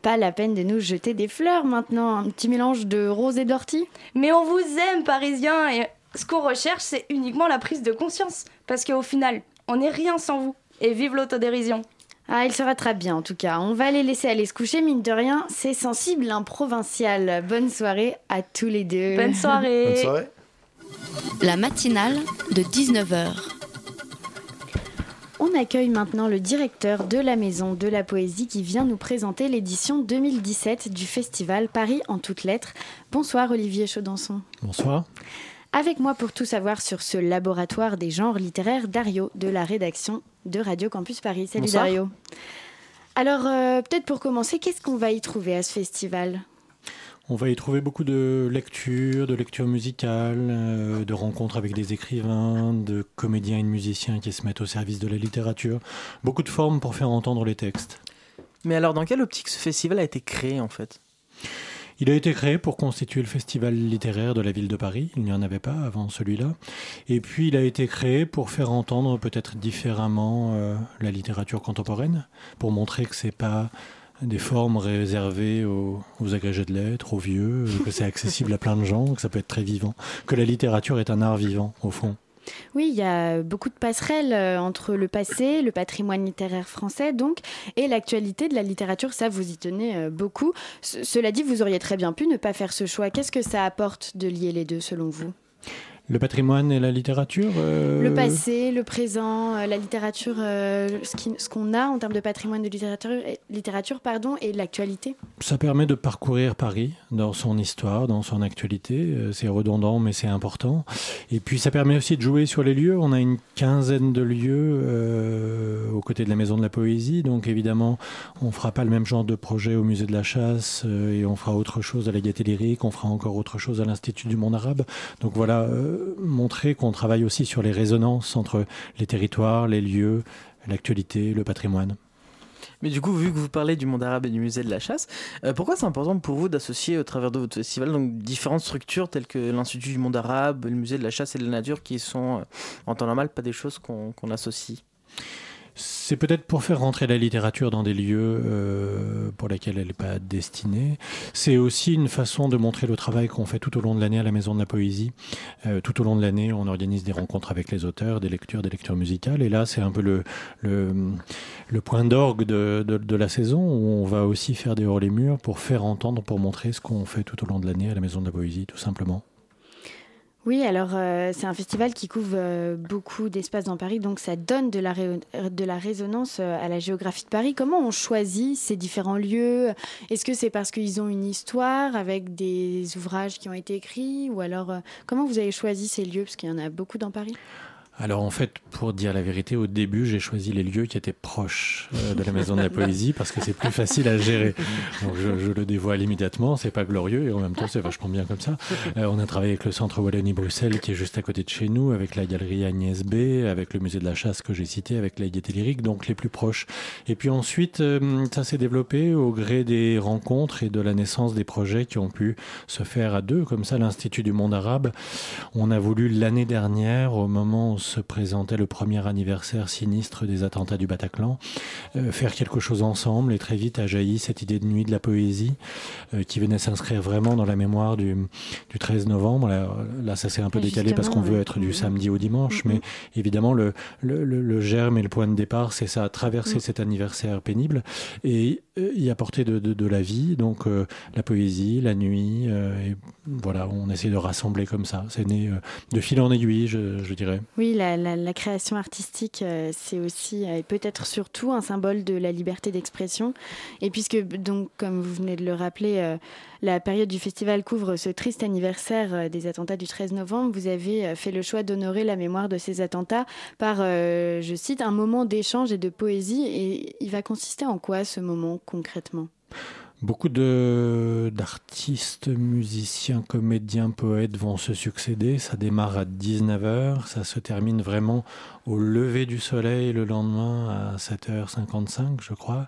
Pas la peine de nous jeter des fleurs maintenant, un petit mélange de rose et d'ortie. Mais on vous aime, Parisiens, et ce qu'on recherche, c'est uniquement la prise de conscience. Parce qu'au final, on n'est rien sans vous. Et vive l'autodérision. Ah, il se rattrape bien en tout cas. On va les laisser aller se coucher, mine de rien. C'est sensible, un provincial. Bonne soirée à tous les deux. Bonne soirée. Bonne soirée. La matinale de 19h. On accueille maintenant le directeur de la Maison de la Poésie qui vient nous présenter l'édition 2017 du festival Paris en toutes lettres. Bonsoir Olivier Chaudançon. Bonsoir. Avec moi pour tout savoir sur ce laboratoire des genres littéraires, Dario de la rédaction de Radio Campus Paris. Salut Bonsoir. Dario. Alors, euh, peut-être pour commencer, qu'est-ce qu'on va y trouver à ce festival? On va y trouver beaucoup de lectures, de lectures musicales, euh, de rencontres avec des écrivains, de comédiens et de musiciens qui se mettent au service de la littérature. Beaucoup de formes pour faire entendre les textes. Mais alors, dans quelle optique ce festival a été créé en fait? Il a été créé pour constituer le festival littéraire de la ville de Paris. Il n'y en avait pas avant celui-là. Et puis il a été créé pour faire entendre peut-être différemment euh, la littérature contemporaine, pour montrer que c'est pas des formes réservées aux, agrégés de lettres, aux vieux, euh, que c'est accessible à plein de gens, que ça peut être très vivant, que la littérature est un art vivant au fond. Oui, il y a beaucoup de passerelles euh, entre le passé, le patrimoine littéraire français, donc, et l'actualité de la littérature. Ça, vous y tenez euh, beaucoup. Ce- cela dit, vous auriez très bien pu ne pas faire ce choix. Qu'est-ce que ça apporte de lier les deux, selon vous? Le patrimoine et la littérature euh, Le passé, le présent, euh, la littérature, euh, ce qu'on a en termes de patrimoine de littérature, et- littérature pardon, et l'actualité. Ça permet de parcourir Paris dans son histoire, dans son actualité. C'est redondant, mais c'est important. Et puis ça permet aussi de jouer sur les lieux. On a une quinzaine de lieux euh, aux côtés de la Maison de la Poésie. Donc évidemment, on fera pas le même genre de projet au Musée de la Chasse et on fera autre chose à la Gaîté Lyrique. On fera encore autre chose à l'Institut du Monde Arabe. Donc voilà, montrer qu'on travaille aussi sur les résonances entre les territoires, les lieux, l'actualité, le patrimoine. Mais du coup, vu que vous parlez du monde arabe et du musée de la chasse, euh, pourquoi c'est important pour vous d'associer au travers de votre festival donc, différentes structures telles que l'Institut du monde arabe, le musée de la chasse et de la nature qui sont euh, en temps normal pas des choses qu'on associe? C'est peut-être pour faire rentrer la littérature dans des lieux euh, pour lesquels elle n'est pas destinée. C'est aussi une façon de montrer le travail qu'on fait tout au long de l'année à la Maison de la Poésie. Euh, tout au long de l'année, on organise des rencontres avec les auteurs, des lectures, des lectures musicales. Et là, c'est un peu le, le, point d'orgue de, de, de la saison où on va aussi faire des hors les murs pour faire entendre, pour montrer ce qu'on fait tout au long de l'année à la Maison de la Poésie, tout simplement. Oui, alors euh, c'est un festival qui couvre euh, beaucoup d'espaces dans Paris, donc ça donne de la, de la résonance euh, à la géographie de Paris. Comment on choisit ces différents lieux? Est-ce que c'est parce qu'ils ont une histoire avec des ouvrages qui ont été écrits? Ou alors, comment vous avez choisi ces lieux? Parce qu'il y en a beaucoup dans Paris. Alors en fait, pour dire la vérité, au début, j'ai choisi les lieux qui étaient proches euh, de la Maison de la Poésie parce que c'est plus facile à gérer. Donc je, le dévoile immédiatement, c'est pas glorieux et en même temps c'est vachement bien comme ça. Euh, on a travaillé avec le Centre Wallonie-Bruxelles qui est juste à côté de chez nous, avec la galerie Agnès B, avec le musée de la chasse que j'ai cité, avec la Gaîté Lyrique, donc les plus proches. Et puis ensuite, euh, ça s'est développé au gré des rencontres et de la naissance des projets qui ont pu se faire à deux, comme ça l'Institut du monde arabe. On a voulu l'année dernière, au moment où se présentait le premier anniversaire sinistre des attentats du Bataclan, euh, faire quelque chose ensemble et très vite a jailli cette idée de nuit de la poésie euh, qui venait s'inscrire vraiment dans la mémoire du, du 13 novembre. Là, là, ça s'est un peu décalé parce qu'on veut être du Mhm. samedi au dimanche, mais évidemment le, le, le- le germe et le point de départ, c'est ça, traverser Mhm. cet anniversaire pénible et y apporter de, de, la vie, donc euh, la poésie, la nuit, euh, et voilà, on essaie de rassembler comme ça. C'est né euh, de fil en aiguille, je, dirais. Oui, la, la- la création artistique, c'est aussi et peut-être surtout un symbole de la liberté d'expression. Et puisque, donc, comme vous venez de le rappeler, la période du festival couvre ce triste anniversaire euh, des attentats du 13 novembre, vous avez euh, fait le choix d'honorer la mémoire de ces attentats par, euh, je cite, un moment d'échange et de poésie. Et il va consister en quoi ce moment concrètement? Beaucoup d'artistes, musiciens, comédiens, poètes vont se succéder. Ça démarre à 19h, ça se termine vraiment au lever du soleil le lendemain à 7h55, je crois.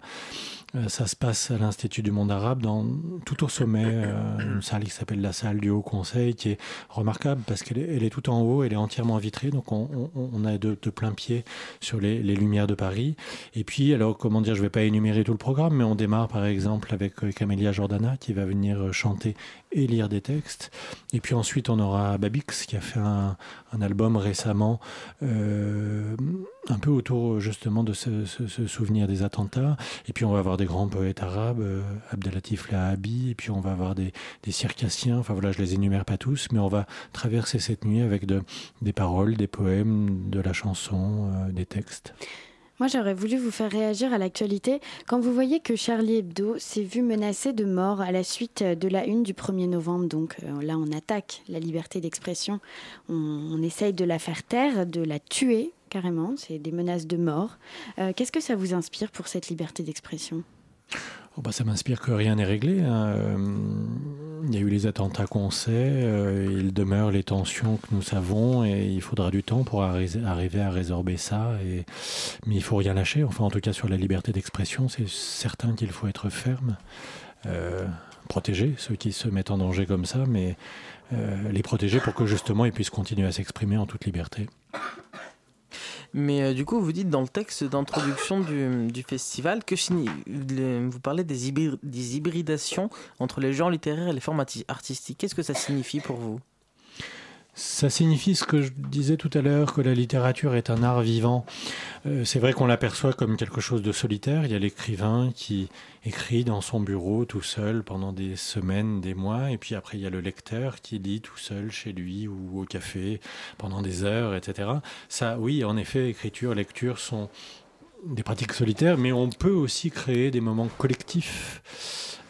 Euh, Ça se passe à l'Institut du monde arabe, dans, tout au sommet, euh, une salle qui s'appelle la salle du Haut Conseil, qui est remarquable parce qu'elle est, elle est tout en haut, elle est entièrement vitrée, donc on, on- on a de, de plein pied sur les, les lumières de Paris. Et puis, alors, comment dire, je ne vais pas énumérer tout le programme, mais on démarre par exemple avec euh, Camélia Jordana qui va venir chanter et lire des textes. Et puis ensuite, on aura Babix qui a fait un, album récemment, euh, un peu autour justement de ce, souvenir des attentats. Et puis on va avoir des grands poètes arabes, euh, Abdelatif Lahabi, et puis on va avoir des, circassiens. Enfin voilà, je les énumère pas tous, mais on va traverser cette nuit avec de, des paroles, des poèmes, de la chanson, euh, des textes. Moi, j'aurais voulu vous faire réagir à l'actualité. Quand vous voyez que Charlie Hebdo s'est vu menacé de mort à la suite de la une du 1er novembre, donc euh, là, on attaque la liberté d'expression, on, essaye de la faire taire, de la tuer carrément, c'est des menaces de mort. Euh, Qu'est-ce que ça vous inspire pour cette liberté d'expression? Oh bah, ça m'inspire que rien n'est réglé. hein. Euh, Il y a eu les attentats qu'on sait, euh, il demeure les tensions que nous savons et il faudra du temps pour arri- arriver à résorber ça. Mais il faut rien lâcher. Enfin, en tout cas, sur la liberté d'expression, c'est certain qu'il faut être ferme, euh, protéger ceux qui se mettent en danger comme ça, mais euh, les protéger pour que justement ils puissent continuer à s'exprimer en toute liberté. Mais euh, du coup, vous dites dans le texte d'introduction du, festival que vous parlez des, des hybridations entre les genres littéraires et les formes arti- artistiques. Qu'est-ce que ça signifie pour vous? Ça signifie ce que je disais tout à l'heure, que la littérature est un art vivant. Euh, c'est vrai qu'on l'aperçoit comme quelque chose de solitaire. Il y a l'écrivain qui écrit dans son bureau tout seul pendant des semaines, des mois, et puis après il y a le lecteur qui lit tout seul chez lui ou au café pendant des heures, etc. Ça, oui, en effet, écriture, lecture sont des pratiques solitaires, mais on peut aussi créer des moments collectifs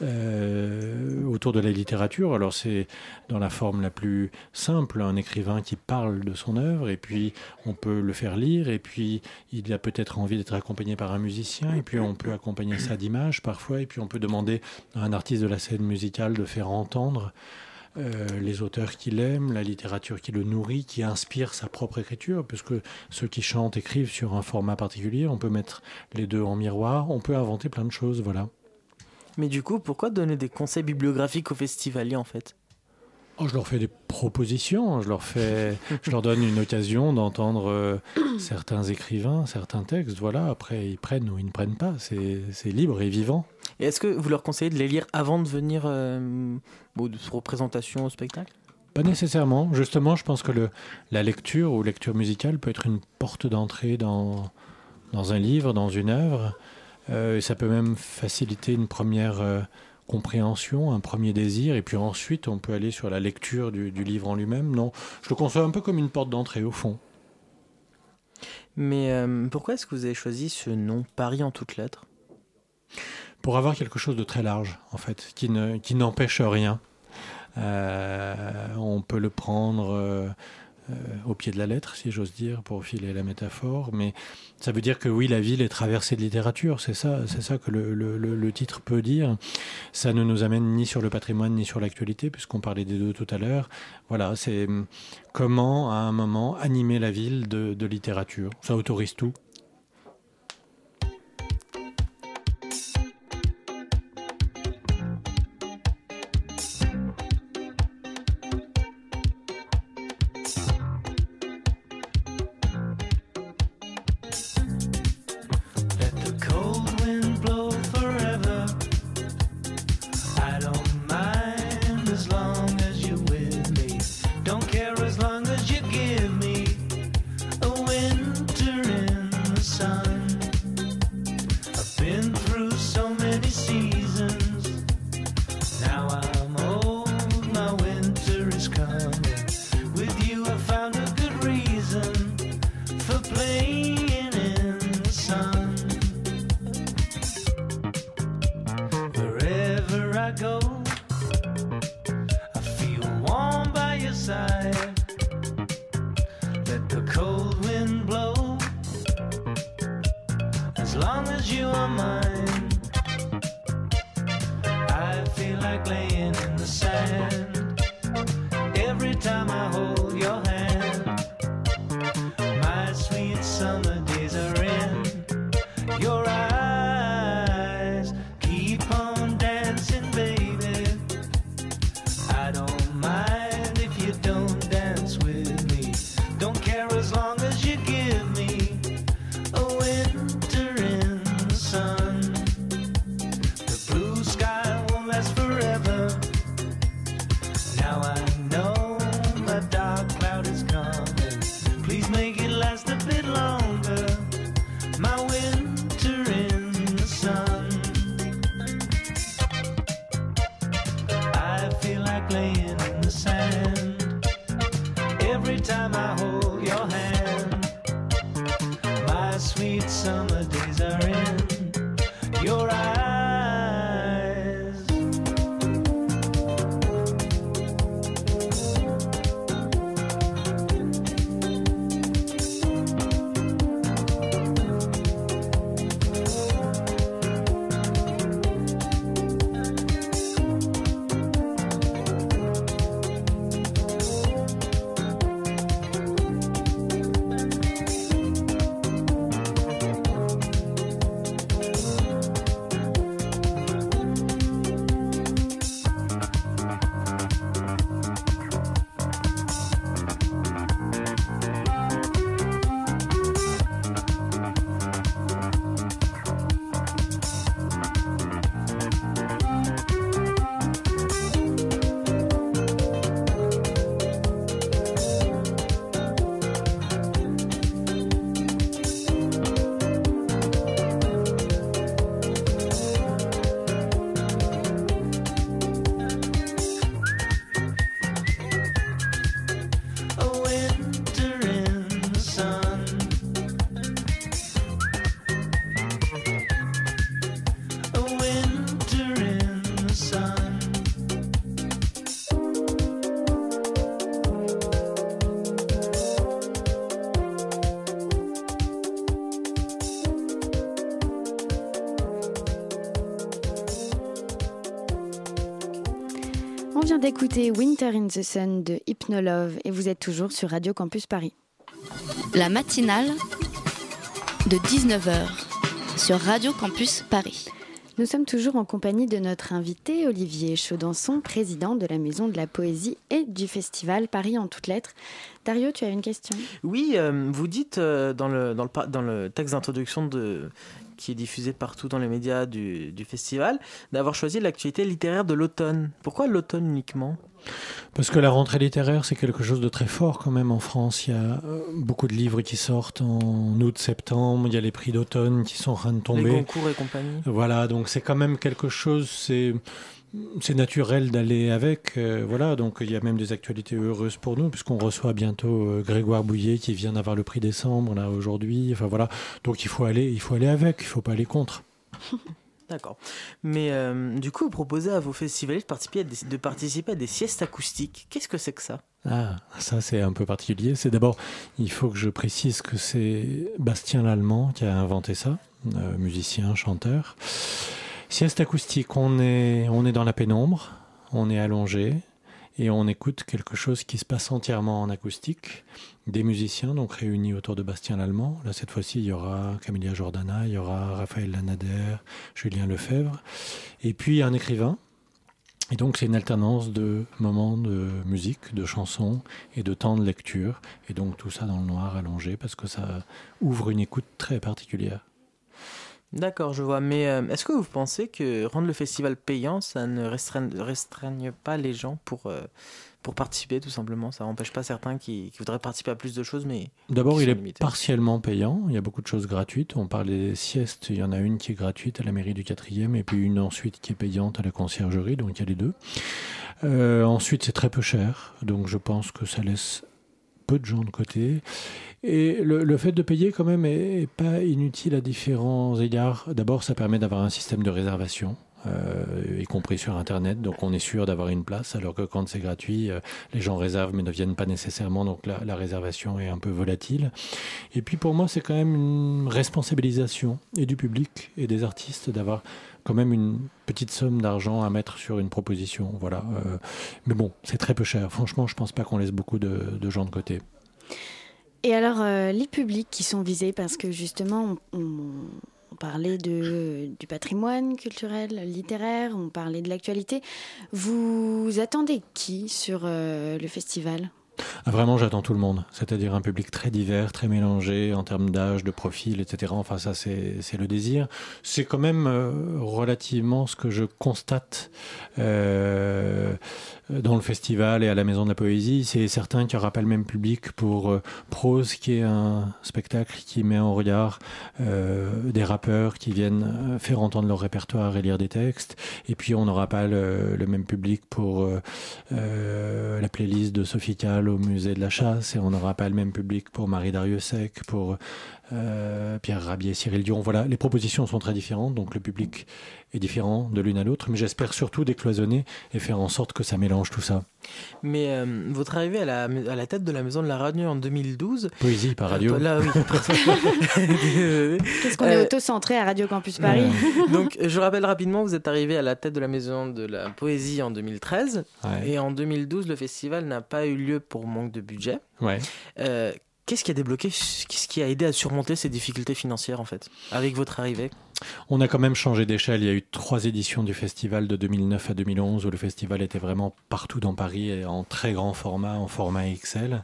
euh, autour de la littérature. Alors c'est dans la forme la plus simple, un écrivain qui parle de son œuvre, et puis on peut le faire lire, et puis il a peut-être envie d'être accompagné par un musicien, et puis on peut accompagner ça d'images parfois, et puis on peut demander à un artiste de la scène musicale de faire entendre euh, les auteurs qu'il aime, la littérature qui le nourrit, qui inspire sa propre écriture, puisque ceux qui chantent écrivent sur un format particulier, on peut mettre les deux en miroir, on peut inventer plein de choses, voilà. Mais du coup, pourquoi donner des conseils bibliographiques aux festivaliers en fait? Oh, je leur fais des propositions, je leur, fais, je leur donne une occasion d'entendre euh, certains écrivains, certains textes. Voilà, après ils prennent ou ils ne prennent pas, c'est c'est libre et vivant. Et est-ce que vous leur conseillez de les lire avant de venir euh, aux de représentation au spectacle? Pas nécessairement. Justement, je pense que le, la lecture ou lecture musicale peut être une porte d'entrée dans, dans un livre, dans une œuvre. Euh, et ça peut même faciliter une première euh, compréhension, un premier désir. Et puis ensuite, on peut aller sur la lecture du, du livre en lui-même. Non, je le conçois un peu comme une porte d'entrée au fond. Mais euh, pourquoi est-ce que vous avez choisi ce nom Paris en toutes lettres? Pour avoir quelque chose de très large, en fait, qui ne qui n'empêche rien. Euh, on peut le prendre euh, euh, au pied de la lettre, si j'ose dire, pour filer la métaphore, mais ça veut dire que oui, la ville est traversée de littérature, c'est ça, c'est ça que le, titre peut dire. Ça ne nous amène ni sur le patrimoine ni sur l'actualité, puisqu'on parlait des deux tout à l'heure. Voilà, c'est hum, comment à un moment animer la ville de, de littérature. Ça autorise tout. D'écouter Winter in the Sun de Hypnolove et vous êtes toujours sur Radio Campus Paris. La matinale de 19h sur Radio Campus Paris. Nous sommes toujours en compagnie de notre invité Olivier Chaudançon, président de la Maison de la Poésie et du Festival Paris en toutes lettres. Dario, tu as une question? Oui, euh, vous dites euh, dans, le, dans, le, dans le texte d'introduction de qui est diffusé partout dans les médias du, du festival, d'avoir choisi l'actualité littéraire de l'automne. Pourquoi l'automne uniquement? Parce que la rentrée littéraire, c'est quelque chose de très fort quand même en France. Il y a euh, beaucoup de livres qui sortent en août, septembre. Il y a les prix d'automne qui sont en train de tomber. Les concours et compagnie Voilà, donc c'est quand même quelque chose, c'est c'est naturel d'aller avec. euh, voilà, donc il y a même des actualités heureuses pour nous, puisqu'on reçoit bientôt euh, Grégoire Bouillet qui vient d'avoir le prix décembre là aujourd'hui. Enfin voilà, donc il faut aller, il faut aller avec, il faut pas aller contre. D'accord. Mais euh, du coup, vous proposez à vos festivaliers de participer à des, de participer à des siestes acoustiques. Qu'est-ce que c'est que ça? Ah, ça c'est un peu particulier. C'est d'abord, il faut que je précise que c'est Bastien Lallemand qui a inventé ça, musicien, chanteur. Sieste acoustique, on est, dans la pénombre, on est allongé et on écoute quelque chose qui se passe entièrement en acoustique. Des musiciens donc réunis autour de Bastien Lallemand. Là cette fois-ci, il y aura Camélia Jordana, il y aura Raphaël Lanader, Julien Lefebvre, et puis un écrivain. Et donc c'est une alternance de moments de musique, de chansons et de temps de lecture. Et donc tout ça dans le noir allongé parce que ça ouvre une écoute très particulière. D'accord, je vois. Mais euh, est-ce que vous pensez que rendre le festival payant, ça ne restreigne, restreigne pas les gens pour, euh, pour participer, tout simplement? Ça n'empêche pas certains qui, qui voudraient participer à plus de choses, mais. D'abord, il est limités. partiellement payant. Il y a beaucoup de choses gratuites. On parlait des siestes. Il y en a une qui est gratuite à la mairie du 4e et puis une ensuite qui est payante à la conciergerie. Donc il y a les deux. Euh, ensuite, c'est très peu cher. Donc je pense que ça laisse peu de gens de côté. Et le, le fait de payer quand même est, est pas inutile à différents égards. D'abord, ça permet d'avoir un système de réservation. Euh, y compris sur Internet, donc on est sûr d'avoir une place, alors que quand c'est gratuit, euh, les gens réservent mais ne viennent pas nécessairement, donc la, réservation est un peu volatile. Et puis pour moi, c'est quand même une responsabilisation et du public et des artistes d'avoir quand même une petite somme d'argent à mettre sur une proposition. Voilà. euh, mais bon, c'est très peu cher. Franchement, je pense pas qu'on laisse beaucoup de, gens de côté. Et alors, les publics qui sont visés, parce que justement, on parlait de, du patrimoine culturel, littéraire, on parlait de l'actualité. Vous attendez qui sur euh, le festival? Ah, Vraiment, j'attends tout le monde. C'est-à-dire un public très divers, très mélangé en termes d'âge, de profil, etc. Enfin, ça, c'est c'est le désir. C'est quand même euh, relativement ce que je constate euh, dans le festival et à la Maison de la Poésie. C'est certain qu'il n'y aura pas le même public pour euh, Prose, qui est un spectacle qui met en regard euh, des rappeurs qui viennent euh, faire entendre leur répertoire et lire des textes. Et puis, on n'aura pas le, le même public pour euh, euh, la playlist de Sophie Calle au musée de la chasse et on n'aura pas le même public pour Marie Dariussec, pour euh, Pierre Rabier, Cyril Dion. Voilà, les propositions sont très différentes, donc le public est différent de l'une à l'autre, mais j'espère surtout décloisonner et faire en sorte que ça mélange tout ça. Mais euh, votre arrivée à la, à la tête de la Maison de la Radio en 2012. Poésie par radio. Euh, là, oui. Qu'est-ce qu'on est auto-centré à Radio Campus Paris Donc, je rappelle rapidement, vous êtes arrivé à la tête de la Maison de la Poésie en 2013. Ouais. Et en 2012, le festival n'a pas eu lieu pour manque de budget. Ouais. Qu'est-ce qui a débloqué Qu'est-ce qui a aidé à surmonter ces difficultés financières, en fait, avec votre arrivée? On a quand même changé d'échelle. Il y a eu trois éditions du festival de 2009 à 2011 où le festival était vraiment partout dans Paris et en très grand format, en format XL.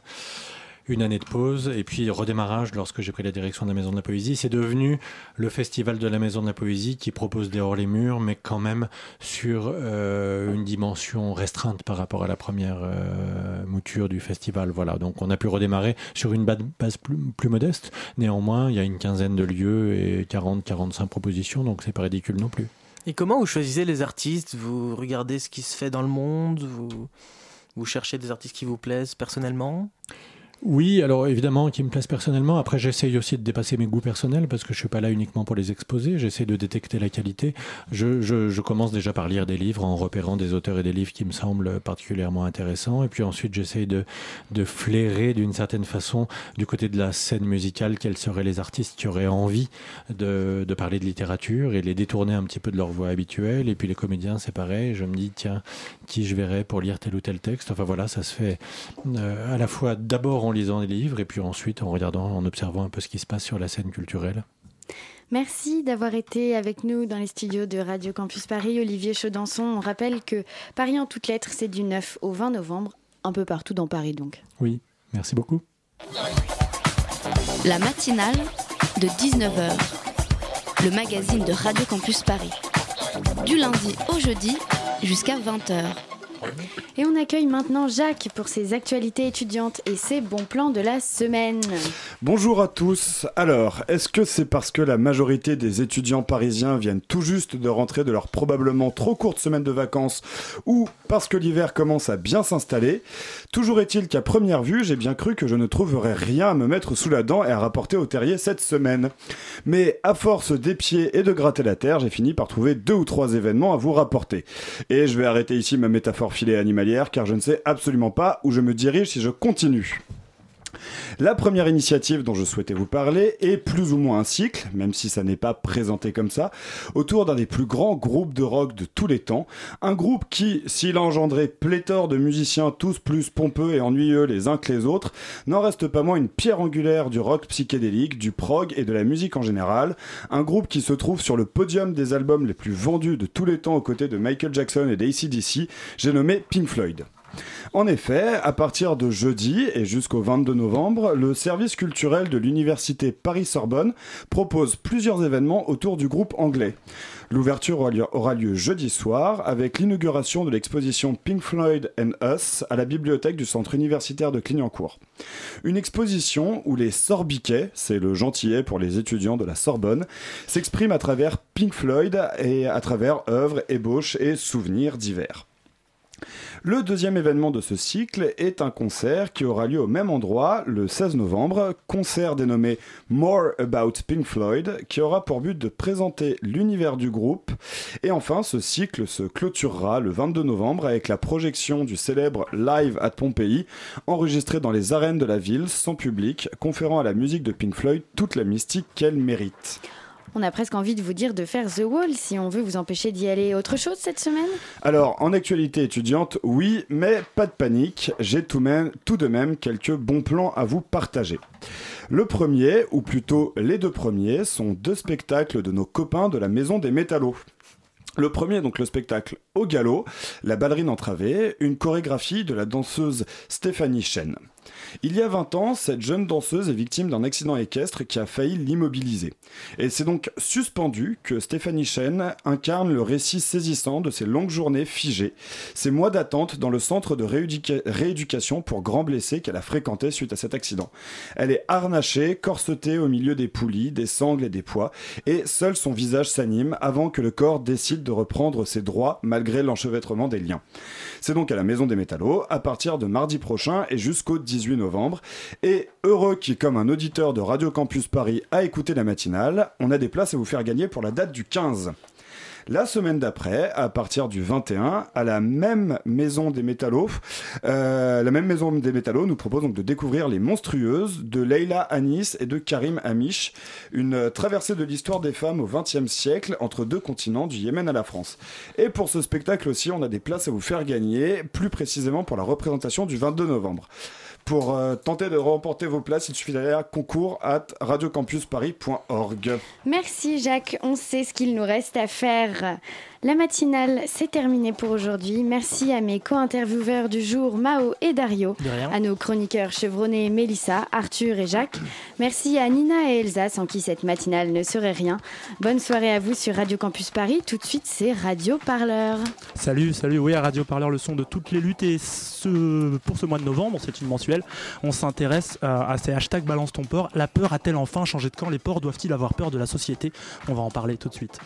Une année de pause et puis redémarrage lorsque j'ai pris la direction de la Maison de la Poésie. C'est devenu le festival de la Maison de la Poésie qui propose des hors les murs, mais quand même sur euh, une dimension restreinte par rapport à la première euh, mouture du festival. Voilà, donc on a pu redémarrer sur une ba- base plus, plus modeste. Néanmoins, il y a une quinzaine de lieux et 40-45 propositions, donc c'est pas ridicule non plus. Et comment vous choisissez les artistes? Vous regardez ce qui se fait dans le monde? Vous, vous cherchez des artistes qui vous plaisent personnellement? Oui, alors évidemment, qui me plaisent personnellement. Après, j'essaye aussi de dépasser mes goûts personnels parce que je suis pas là uniquement pour les exposer. J'essaie de détecter la qualité. Je, commence déjà par lire des livres en repérant des auteurs et des livres qui me semblent particulièrement intéressants. Et puis ensuite, j'essaye de, flairer d'une certaine façon du côté de la scène musicale quels seraient les artistes qui auraient envie de, de parler de littérature et les détourner un petit peu de leur voix habituelle. Et puis les comédiens, c'est pareil. Je me dis, tiens, qui je verrais pour lire tel ou tel texte? Enfin voilà, ça se fait euh, à la fois d'abord en lisant des livres et puis ensuite en regardant, en observant un peu ce qui se passe sur la scène culturelle. Merci d'avoir été avec nous dans les studios de Radio Campus Paris, Olivier Chaudançon. On rappelle que Paris en toutes lettres, c'est du 9 au 20 novembre, un peu partout dans Paris donc. Oui, merci beaucoup. La matinale de 19h, le magazine de Radio Campus Paris. Du lundi au jeudi jusqu'à 20h. Et on accueille maintenant Jacques pour ses actualités étudiantes et ses bons plans de la semaine. Bonjour à tous. Alors, est-ce que c'est parce que la majorité des étudiants parisiens viennent tout juste de rentrer de leur probablement trop courte semaine de vacances ou parce que l'hiver commence à bien s'installer? Toujours est-il qu'à première vue, j'ai bien cru que je ne trouverais rien à me mettre sous la dent et à rapporter au terrier cette semaine. Mais à force d'épier et de gratter la terre, j'ai fini par trouver deux ou trois événements à vous rapporter. Et je vais arrêter ici ma métaphore filée animalière car je ne sais absolument pas où je me dirige si je continue. La première initiative dont je souhaitais vous parler est plus ou moins un cycle, même si ça n'est pas présenté comme ça, autour d'un des plus grands groupes de rock de tous les temps. Un groupe qui, s'il a engendré pléthore de musiciens tous plus pompeux et ennuyeux les uns que les autres, n'en reste pas moins une pierre angulaire du rock psychédélique, du prog et de la musique en général. Un groupe qui se trouve sur le podium des albums les plus vendus de tous les temps aux côtés de Michael Jackson et d'ACDC, j'ai nommé Pink Floyd. En effet, à partir de jeudi et jusqu'au 22 novembre, le service culturel de l'université Paris-Sorbonne propose plusieurs événements autour du groupe anglais. L'ouverture aura lieu, jeudi soir avec l'inauguration de l'exposition Pink Floyd and Us à la bibliothèque du centre universitaire de Clignancourt. Une exposition où les sorbiquets, c'est le gentillet pour les étudiants de la Sorbonne, s'expriment à travers Pink Floyd et à travers œuvres, ébauches et souvenirs divers. Le deuxième événement de ce cycle est un concert qui aura lieu au même endroit le 16 novembre, concert dénommé More About Pink Floyd, qui aura pour but de présenter l'univers du groupe. Et enfin, ce cycle se clôturera le 22 novembre avec la projection du célèbre Live at Pompéi, enregistré dans les arènes de la ville, sans public, conférant à la musique de Pink Floyd toute la mystique qu'elle mérite. On a presque envie de vous dire de faire The Wall si on veut vous empêcher d'y aller. Autre chose cette semaine? Alors, en actualité étudiante, oui, mais pas de panique, j'ai tout, de même quelques bons plans à vous partager. Le premier, ou plutôt les deux premiers, sont deux spectacles de nos copains de la Maison des Métallos. Le premier, donc le spectacle Au galop, la ballerine entravée, une chorégraphie de la danseuse Stéphanie Chen. Il y a 20 ans, cette jeune danseuse est victime d'un accident équestre qui a failli l'immobiliser. Et c'est donc suspendu que Stéphanie Chen incarne le récit saisissant de ses longues journées figées, ses mois d'attente dans le centre de rééduca- rééducation pour grands blessés qu'elle a fréquenté suite à cet accident. Elle est harnachée, corsetée au milieu des poulies, des sangles et des poids, et seul son visage s'anime avant que le corps décide de reprendre ses droits malgré l'enchevêtrement des liens. C'est donc à la Maison des Métallos à partir de mardi prochain et jusqu'au 18 novembre. Et heureux qui, comme un auditeur de Radio Campus Paris, a écouté la matinale, on a des places à vous faire gagner pour la date du 15. La semaine d'après, à partir du 21, à la même maison des métallos, euh, la même maison des métallos nous propose donc de découvrir les monstrueuses de Leila Anis et de Karim Amish, une traversée de l'histoire des femmes au XXe siècle entre deux continents, du Yémen à la France. Et pour ce spectacle aussi, on a des places à vous faire gagner, plus précisément pour la représentation du 22 novembre. Pour euh, tenter de remporter vos places, il suffit d'aller à concours at radiocampusparis.org. Merci Jacques, on sait ce qu'il nous reste à faire. La matinale, c'est terminé pour aujourd'hui. Merci à mes co-intervieweurs du jour, Mao et Dario, De rien. à nos chroniqueurs chevronnés Mélissa, Arthur et Jacques. Merci à Nina et Elsa, sans qui cette matinale ne serait rien. Bonne soirée à vous sur Radio Campus Paris. Tout de suite, c'est Radio Parleur. Salut, salut, oui, à Radio Parleur, le son de toutes les luttes. Et ce, pour ce mois de novembre, c'est une mensuelle, on s'intéresse à, à ces hashtags Balance ton port. La peur a-t-elle enfin changé de camp? Les ports doivent-ils avoir peur de la société? On va en parler tout de suite.